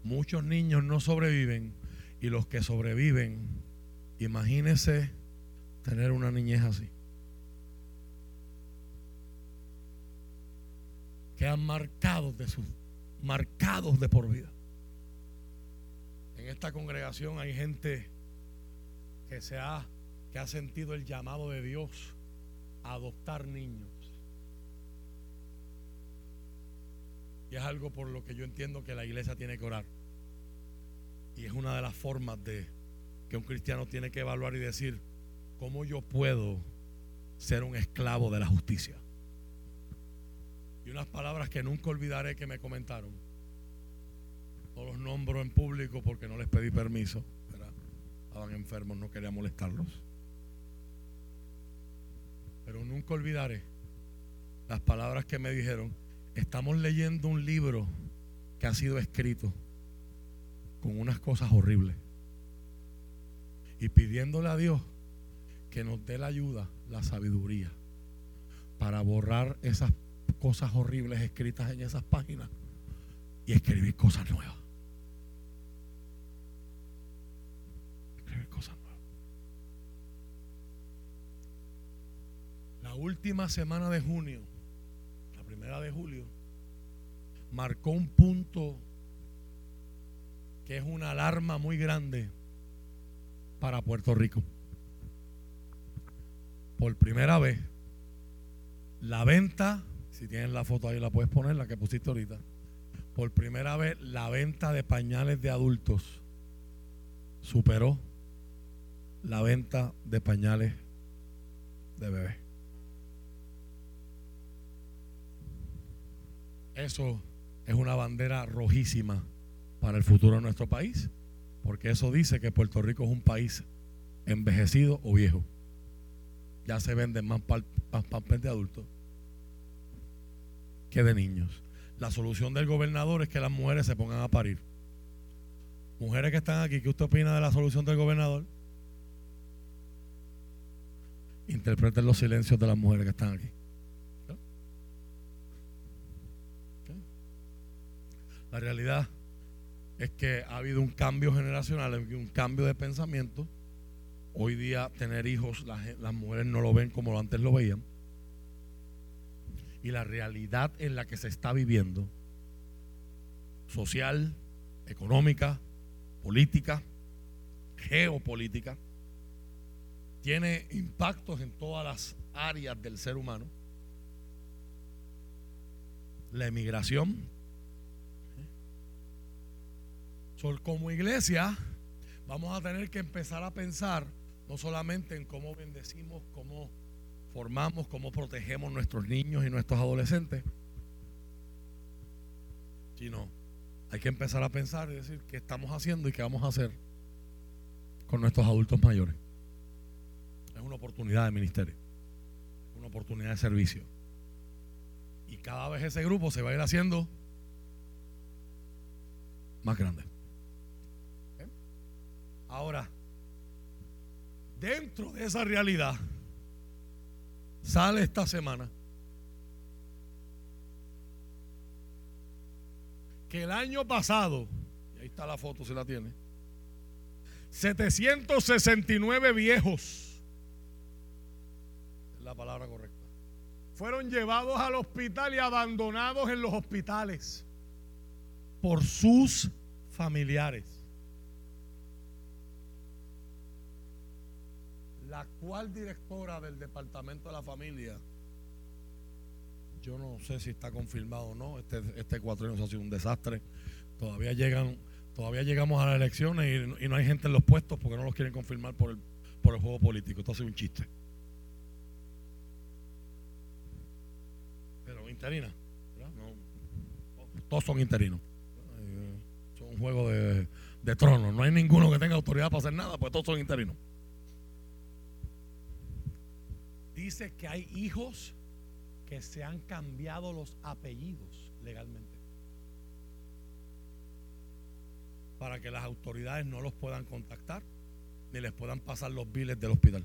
Muchos niños no sobreviven y los que sobreviven, imagínese tener una niñez así. Quedan marcados de su marcados de por vida. En esta congregación hay gente que se ha que ha sentido el llamado de Dios a adoptar niños. Y es algo por lo que yo entiendo que la iglesia tiene que orar. Y es una de las formas de que un cristiano tiene que evaluar y decir, ¿cómo yo puedo ser un esclavo de la justicia? y unas palabras que nunca olvidaré que me comentaron. No los nombro en público porque no les pedí permiso. Estaban enfermos, no quería molestarlos. Pero nunca olvidaré las palabras que me dijeron. Estamos leyendo un libro que ha sido escrito con unas cosas horribles. Y pidiéndole a Dios que nos dé la ayuda, la sabiduría, para borrar esas cosas horribles escritas en esas páginas y escribir cosas nuevas. Escribir cosas nuevas. La última semana de junio, la primera de julio, marcó un punto que es una alarma muy grande para Puerto Rico. Por primera vez, la venta si tienes la foto ahí, la puedes poner, la que pusiste ahorita. Por primera vez, la venta de pañales de adultos superó la venta de pañales de bebé. Eso es una bandera rojísima para el futuro de nuestro país, porque eso dice que Puerto Rico es un país envejecido o viejo. Ya se venden más pampers de adultos que de niños. La solución del gobernador es que las mujeres se pongan a parir. Mujeres que están aquí, ¿qué usted opina de la solución del gobernador? Interpreten los silencios de las mujeres que están aquí. La realidad es que ha habido un cambio generacional, un cambio de pensamiento. Hoy día tener hijos, las, mujeres no lo ven como antes lo veían y la realidad en la que se está viviendo, social, económica, política, geopolítica, tiene impactos en todas las áreas del ser humano. La emigración. Como iglesia vamos a tener que empezar a pensar no solamente en cómo bendecimos, cómo formamos, cómo protegemos nuestros niños y nuestros adolescentes, sino hay que empezar a pensar y decir qué estamos haciendo y qué vamos a hacer con nuestros adultos mayores. Es una oportunidad de ministerio, una oportunidad de servicio. Y cada vez ese grupo se va a ir haciendo más grande. Ahora, dentro de esa realidad, sale esta semana que el año pasado, y ahí está la foto si la tiene, 769 viejos, es la palabra correcta, fueron llevados al hospital y abandonados en los hospitales por sus familiares. La cual directora del Departamento de la Familia, yo no sé si está confirmado o no, este, este cuatro años ha sido un desastre. Todavía llegan, todavía llegamos a las elecciones y, no hay gente en los puestos porque no los quieren confirmar por el, por el juego político. Esto ha sido un chiste. Pero interina, todos son interinos un juego de, de tronos. No hay ninguno que tenga autoridad para hacer nada, pues todos son interinos. Dice que hay hijos que se han cambiado los apellidos legalmente. Para que las autoridades no los puedan contactar ni les puedan pasar los biles del hospital.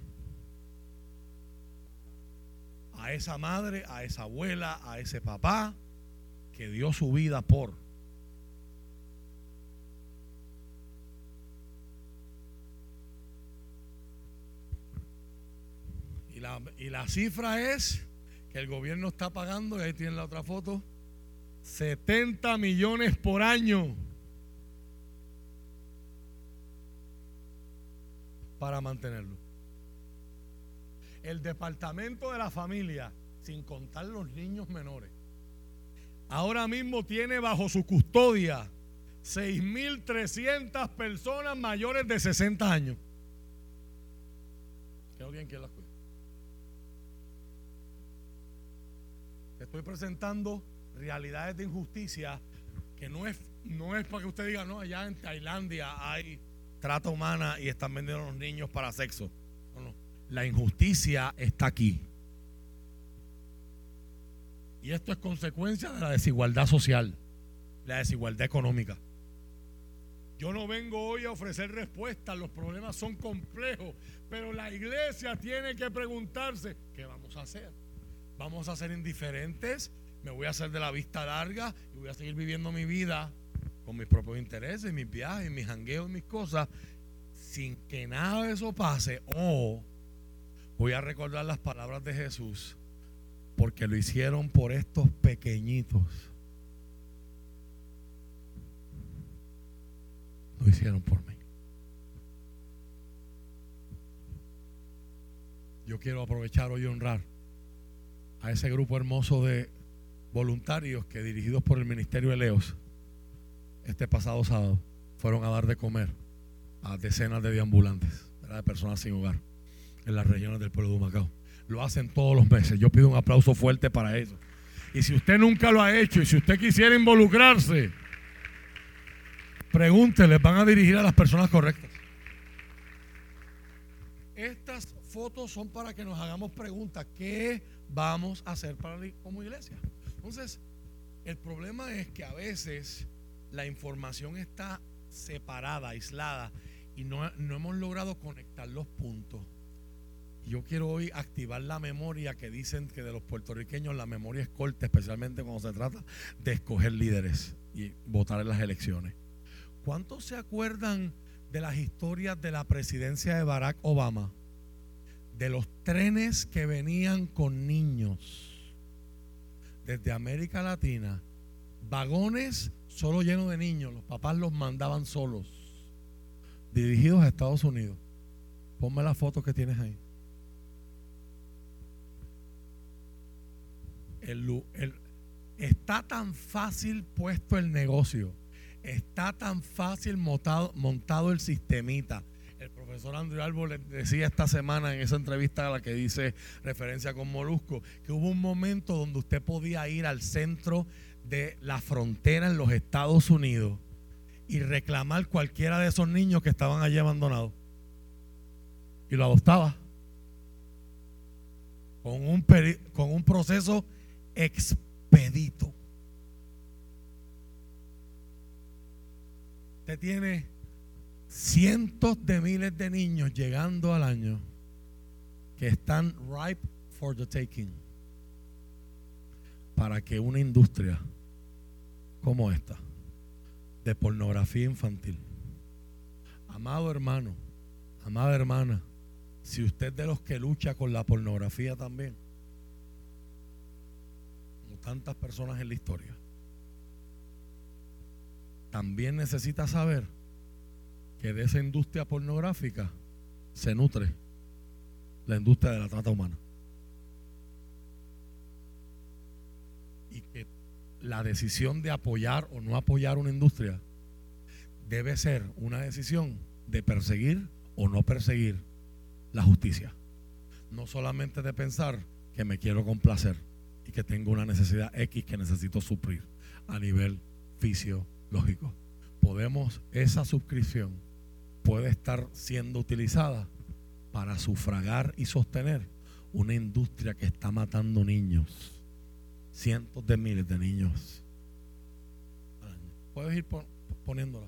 A esa madre, a esa abuela, a ese papá que dio su vida por y la cifra es que el gobierno está pagando, y ahí tienen la otra foto, 70 millones por año para mantenerlo. El departamento de la familia, sin contar los niños menores, ahora mismo tiene bajo su custodia 6.300 personas mayores de 60 años. Alguien las Estoy presentando realidades de injusticia que no es, no es para que usted diga, no, allá en Tailandia hay trata humana y están vendiendo a los niños para sexo. No, no. La injusticia está aquí. Y esto es consecuencia de la desigualdad social, la desigualdad económica. Yo no vengo hoy a ofrecer respuestas, los problemas son complejos, pero la iglesia tiene que preguntarse, ¿qué vamos a hacer? Vamos a ser indiferentes, me voy a hacer de la vista larga y voy a seguir viviendo mi vida con mis propios intereses, mis viajes, mis jangueos, mis cosas, sin que nada de eso pase. O voy a recordar las palabras de Jesús, porque lo hicieron por estos pequeñitos. Lo hicieron por mí. Yo quiero aprovechar hoy y honrar a ese grupo hermoso de voluntarios que dirigidos por el Ministerio de Leos este pasado sábado fueron a dar de comer a decenas de deambulantes, de personas sin hogar en las regiones del pueblo de Humacao. Lo hacen todos los meses. Yo pido un aplauso fuerte para eso. Y si usted nunca lo ha hecho y si usted quisiera involucrarse, pregúntele, van a dirigir a las personas correctas. Estas fotos son para que nos hagamos preguntas. ¿Qué vamos a hacer para como iglesia? Entonces, el problema es que a veces la información está separada, aislada, y no, no hemos logrado conectar los puntos. Yo quiero hoy activar la memoria que dicen que de los puertorriqueños la memoria es corta, especialmente cuando se trata de escoger líderes y votar en las elecciones. ¿Cuántos se acuerdan de las historias de la presidencia de Barack Obama? De los trenes que venían con niños desde América Latina, vagones solo llenos de niños, los papás los mandaban solos, dirigidos a Estados Unidos. Ponme la foto que tienes ahí. está tan fácil puesto el negocio. Está tan fácil montado, montado el sistemita. Profesor Andrew Albo le decía esta semana en esa entrevista a la que dice referencia con Molusco, que hubo un momento donde usted podía ir al centro de la frontera en los Estados Unidos y reclamar cualquiera de esos niños que estaban allí abandonados. Y lo adoptaba. Con un, con un proceso expedito. Usted tiene cientos de miles de niños llegando al año que están ripe for the taking. Para que una industria como esta de pornografía infantil, amado hermano, amada hermana, si usted de los que lucha con la pornografía también, como tantas personas en la historia, también necesita saber que de esa industria pornográfica se nutre la industria de la trata humana. Y que la decisión de apoyar o no apoyar una industria debe ser una decisión de perseguir o no perseguir la justicia. No solamente de pensar que me quiero complacer y que tengo una necesidad X que necesito suplir a nivel fisiológico. Podemos, esa suscripción puede estar siendo utilizada para sufragar y sostener una industria que está matando niños, cientos de miles de niños. Puedes ir pon- poniéndola.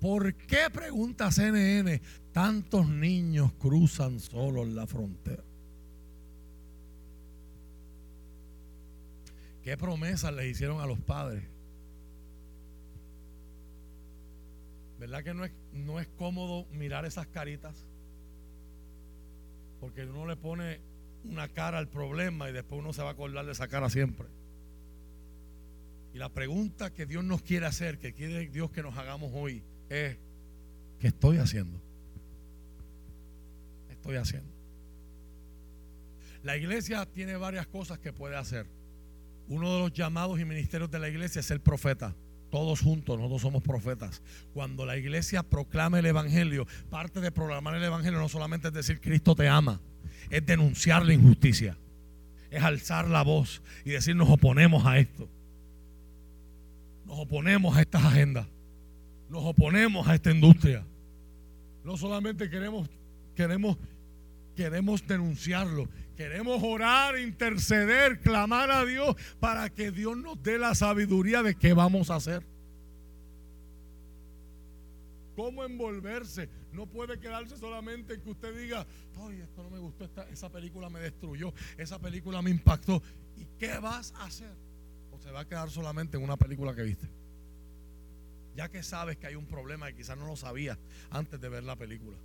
¿Por qué, pregunta CNN, tantos niños cruzan solos la frontera? ¿Qué promesas les hicieron a los padres? ¿Verdad que no es, no es cómodo mirar esas caritas? Porque uno le pone una cara al problema y después uno se va a acordar de esa cara siempre. Y la pregunta que Dios nos quiere hacer, que quiere Dios que nos hagamos hoy, es, ¿qué estoy haciendo? ¿Qué estoy haciendo? La iglesia tiene varias cosas que puede hacer. Uno de los llamados y ministerios de la iglesia es el profeta. Todos juntos, nosotros somos profetas. Cuando la iglesia proclama el evangelio, parte de proclamar el evangelio no solamente es decir Cristo te ama, es denunciar la injusticia, es alzar la voz y decir nos oponemos a esto, nos oponemos a estas agendas, nos oponemos a esta industria. No solamente queremos, queremos, queremos denunciarlo, queremos orar, interceder, clamar a Dios para que Dios nos dé la sabiduría de qué vamos a hacer. ¿Cómo envolverse? No puede quedarse solamente en que usted diga, ay, esto no me gustó, esta- esa película me destruyó, esa película me impactó. ¿Y qué vas a hacer? ¿O se va a quedar solamente en una película que viste? Ya que sabes que hay un problema y quizás no lo sabías antes de ver la película.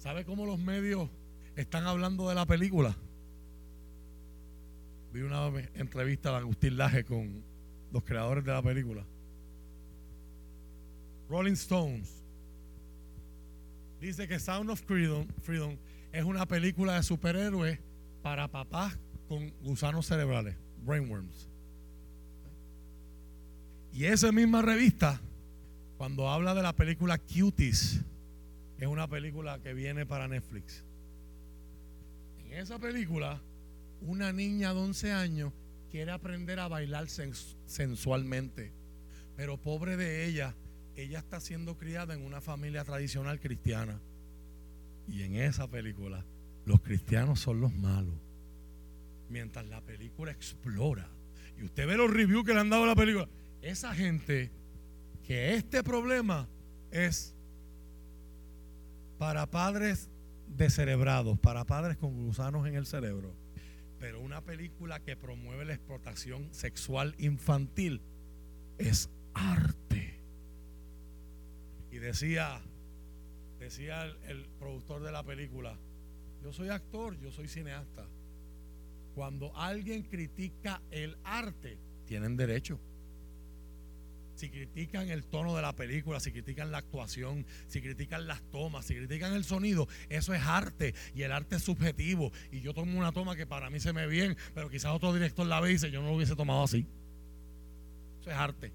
¿Sabe cómo los medios están hablando de la película? Vi una entrevista de Agustín Laje con los creadores de la película. Rolling Stones dice que Sound of Freedom, es una película de superhéroes para papás con gusanos cerebrales, brainworms. Y esa misma revista, cuando habla de la película Cuties, es una película que viene para Netflix. En esa película, una niña de 11 años quiere aprender a bailar sens- sensualmente, pero pobre de ella, ella está siendo criada en una familia tradicional cristiana. Y en esa película, los cristianos son los malos. Mientras la película explora, y usted ve los reviews que le han dado a la película, esa gente que este problema es para padres descerebrados, para padres con gusanos en el cerebro, pero una película que promueve la explotación sexual infantil es arte. Y decía, decía el, el productor de la película, yo soy actor, yo soy cineasta. Cuando alguien critica el arte, tienen derecho. Si critican el tono de la película, si critican la actuación, si critican las tomas, si critican el sonido, eso es arte y el arte es subjetivo. Y yo tomo una toma que para mí se me bien, pero quizás otro director la ve y dice, yo no lo hubiese tomado así. Eso es arte.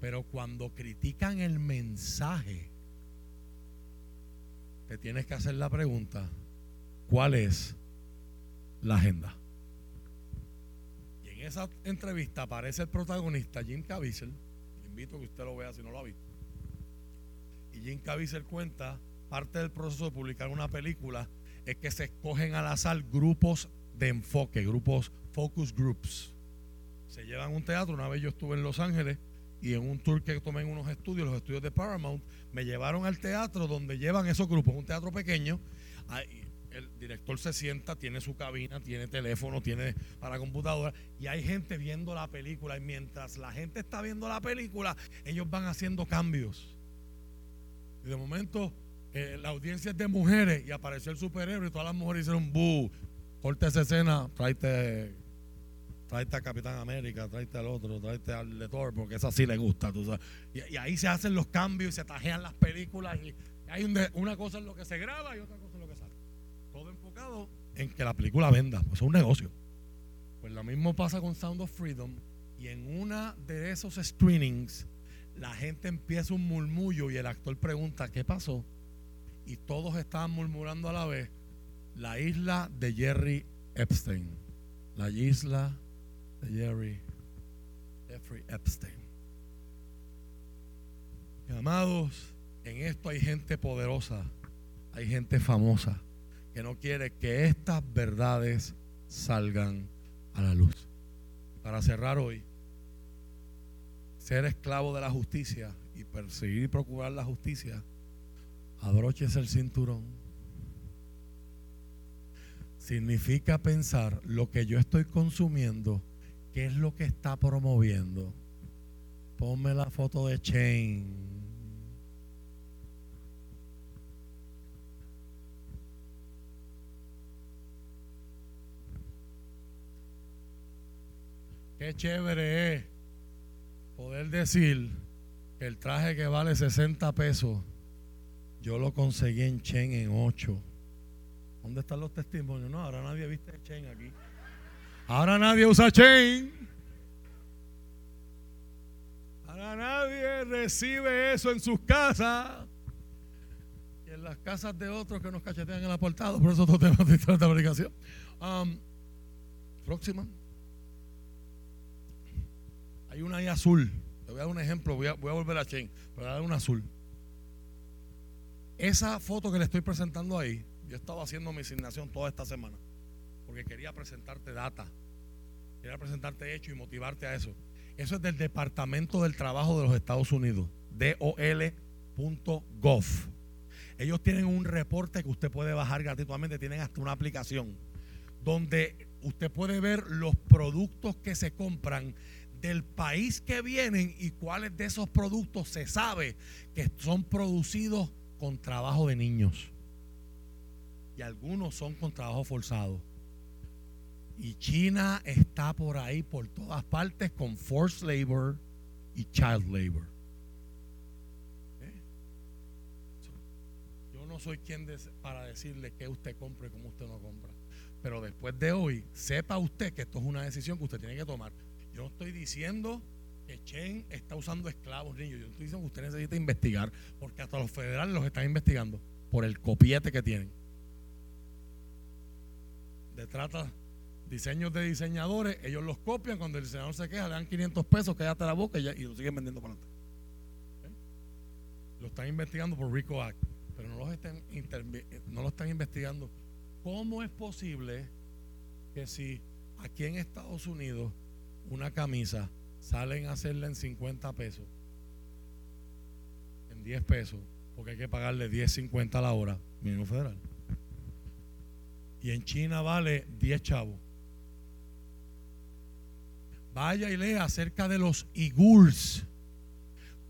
Pero cuando critican el mensaje, te tienes que hacer la pregunta, ¿cuál es la agenda? Y en esa entrevista aparece el protagonista, Jim Caviezel. Invito que usted lo vea si no lo ha visto. Y Jim Caviezel cuenta, parte del proceso de publicar una película es que se escogen al azar grupos de enfoque, grupos, focus groups. Se llevan un teatro, una vez yo estuve en Los Ángeles y en un tour que tomé en unos estudios, los estudios de Paramount, me llevaron al teatro donde llevan esos grupos, un teatro pequeño. El director se sienta, tiene su cabina, tiene teléfono, tiene para computadora y hay gente viendo la película y mientras la gente está viendo la película, ellos van haciendo cambios. Y de momento eh, la audiencia es de mujeres y apareció el superhéroe y todas las mujeres hicieron bu, corta esa escena, tráete tráete a Capitán América, tráete al otro, tráete al de Thor, porque esa sí le gusta. Y, ahí se hacen los cambios y se tajean las películas. Y hay una cosa en lo que se graba y otra cosa en lo que. Todo enfocado en que la película venda, pues es un negocio. Pues lo mismo pasa con Sound of Freedom. Y en una de esos screenings, la gente empieza un murmullo y el actor pregunta, ¿qué pasó? Y todos estaban murmurando a la vez, la isla de Jerry Epstein. La isla Jerry Jeffrey Epstein. amados, en esto hay gente poderosa, hay gente famosa que no quiere que estas verdades salgan a la luz. Para cerrar hoy, ser esclavo de la justicia y perseguir y procurar la justicia, abroches el cinturón. Significa pensar lo que yo estoy consumiendo ¿Qué es lo que está promoviendo? Ponme la foto de Chain. Qué chévere es poder decir que el traje que vale 60 pesos, yo lo conseguí en Chain en 8. ¿Dónde están los testimonios? No, ahora nadie viste Chain aquí. Ahora nadie usa chain. Ahora nadie recibe eso en sus casas. Y en las casas de otros que nos cachetean en la portada. Por eso otro tema de esta aplicación. Um, próxima. Hay una ahí azul. Te voy a dar un ejemplo. Voy a, volver a Chain. Pero voy a dar una azul. Esa foto que le estoy presentando ahí, yo estaba haciendo mi asignación toda esta semana porque quería presentarte data, quería presentarte hecho y motivarte a eso. Eso es del Departamento del Trabajo de los Estados Unidos, dol.gov. Ellos tienen un reporte que usted puede bajar gratuitamente, tienen hasta una aplicación donde usted puede ver los productos que se compran del país que vienen y cuáles de esos productos se sabe que son producidos con trabajo de niños. Y algunos son con trabajo forzado. Y China está por ahí, por todas partes, con forced labor y child labor. ¿Eh? Yo no soy quien para decirle que usted compre y cómo usted no compra. Pero después de hoy, sepa usted que esto es una decisión que usted tiene que tomar. Yo no estoy diciendo que Chen está usando esclavos niños. Yo estoy diciendo que usted necesita investigar, porque hasta los federales los están investigando por el copiete que tienen. De trata diseños de diseñadores, ellos los copian, cuando el diseñador se queja, le dan 500 pesos, quédate la boca y, lo siguen vendiendo para adelante. ¿Eh? Lo están investigando por RICO Act, pero no, los están no lo están investigando. ¿Cómo es posible que si aquí en Estados Unidos una camisa salen a hacerla en 50 pesos, en 10 pesos, porque hay que pagarle 10.50 a la hora, mínimo federal? Y en China vale 10 chavos. Vaya y lea acerca de los igurs.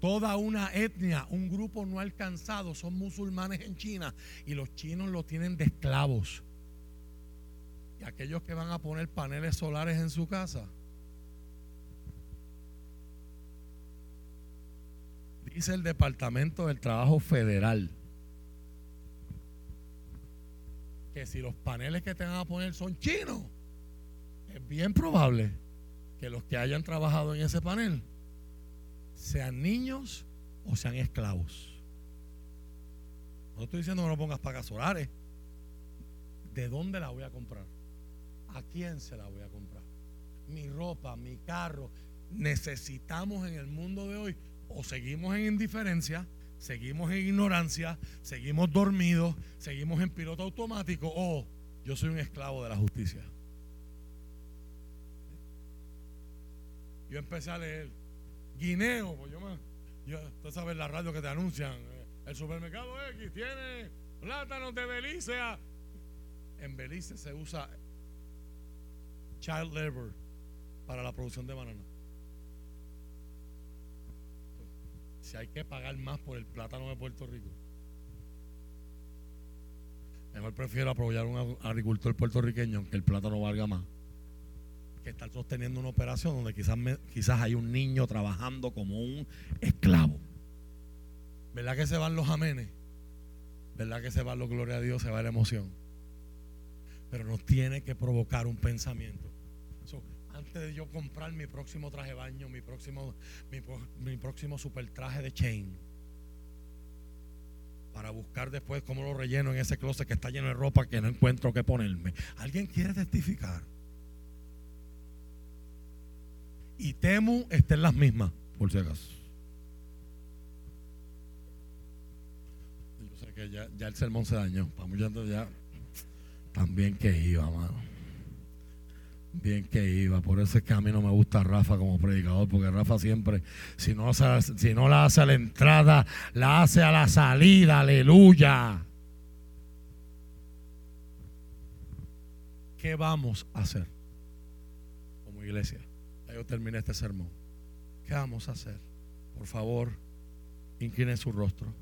Toda una etnia, un grupo no alcanzado, son musulmanes en China y los chinos lo tienen de esclavos. Y aquellos que van a poner paneles solares en su casa. Dice el Departamento del Trabajo Federal que si los paneles que te van a poner son chinos, es bien probable que los que hayan trabajado en ese panel sean niños o sean esclavos. No estoy diciendo que no pongas pagas solares. ¿De dónde la voy a comprar? ¿A quién se la voy a comprar? Mi ropa, mi carro. Necesitamos en el mundo de hoy o seguimos en indiferencia, seguimos en ignorancia, seguimos dormidos, seguimos en piloto automático o yo soy un esclavo de la justicia. Yo empecé a leer guineo, pues yo me, yo, tú sabes la radio que te anuncian, eh, el supermercado X tiene plátanos de Belice. En Belice se usa child labor para la producción de banana. Si hay que pagar más por el plátano de Puerto Rico, mejor prefiero apoyar a un agricultor puertorriqueño que el plátano valga más que estar sosteniendo una operación donde quizás, quizás hay un niño trabajando como un esclavo. ¿Verdad que se van los amenes? ¿Verdad que se van los gloria a Dios, se va la emoción? Pero nos tiene que provocar un pensamiento. Antes de yo comprar mi próximo traje de baño, mi próximo, mi, mi próximo super traje de chain, para buscar después cómo lo relleno en ese closet que está lleno de ropa que no encuentro qué ponerme. ¿Alguien quiere testificar? y Temu estén las mismas, por si acaso. Yo sé que ya, el sermón se dañó. Vamos ya. También que iba, mano. Bien que iba. Por eso es que a mí no me gusta Rafa como predicador, porque Rafa siempre, si no, si no la hace a la entrada, la hace a la salida. Aleluya. ¿Qué vamos a hacer como iglesia? yo terminé este sermón. ¿Qué vamos a hacer? Por favor, inclinen su rostro.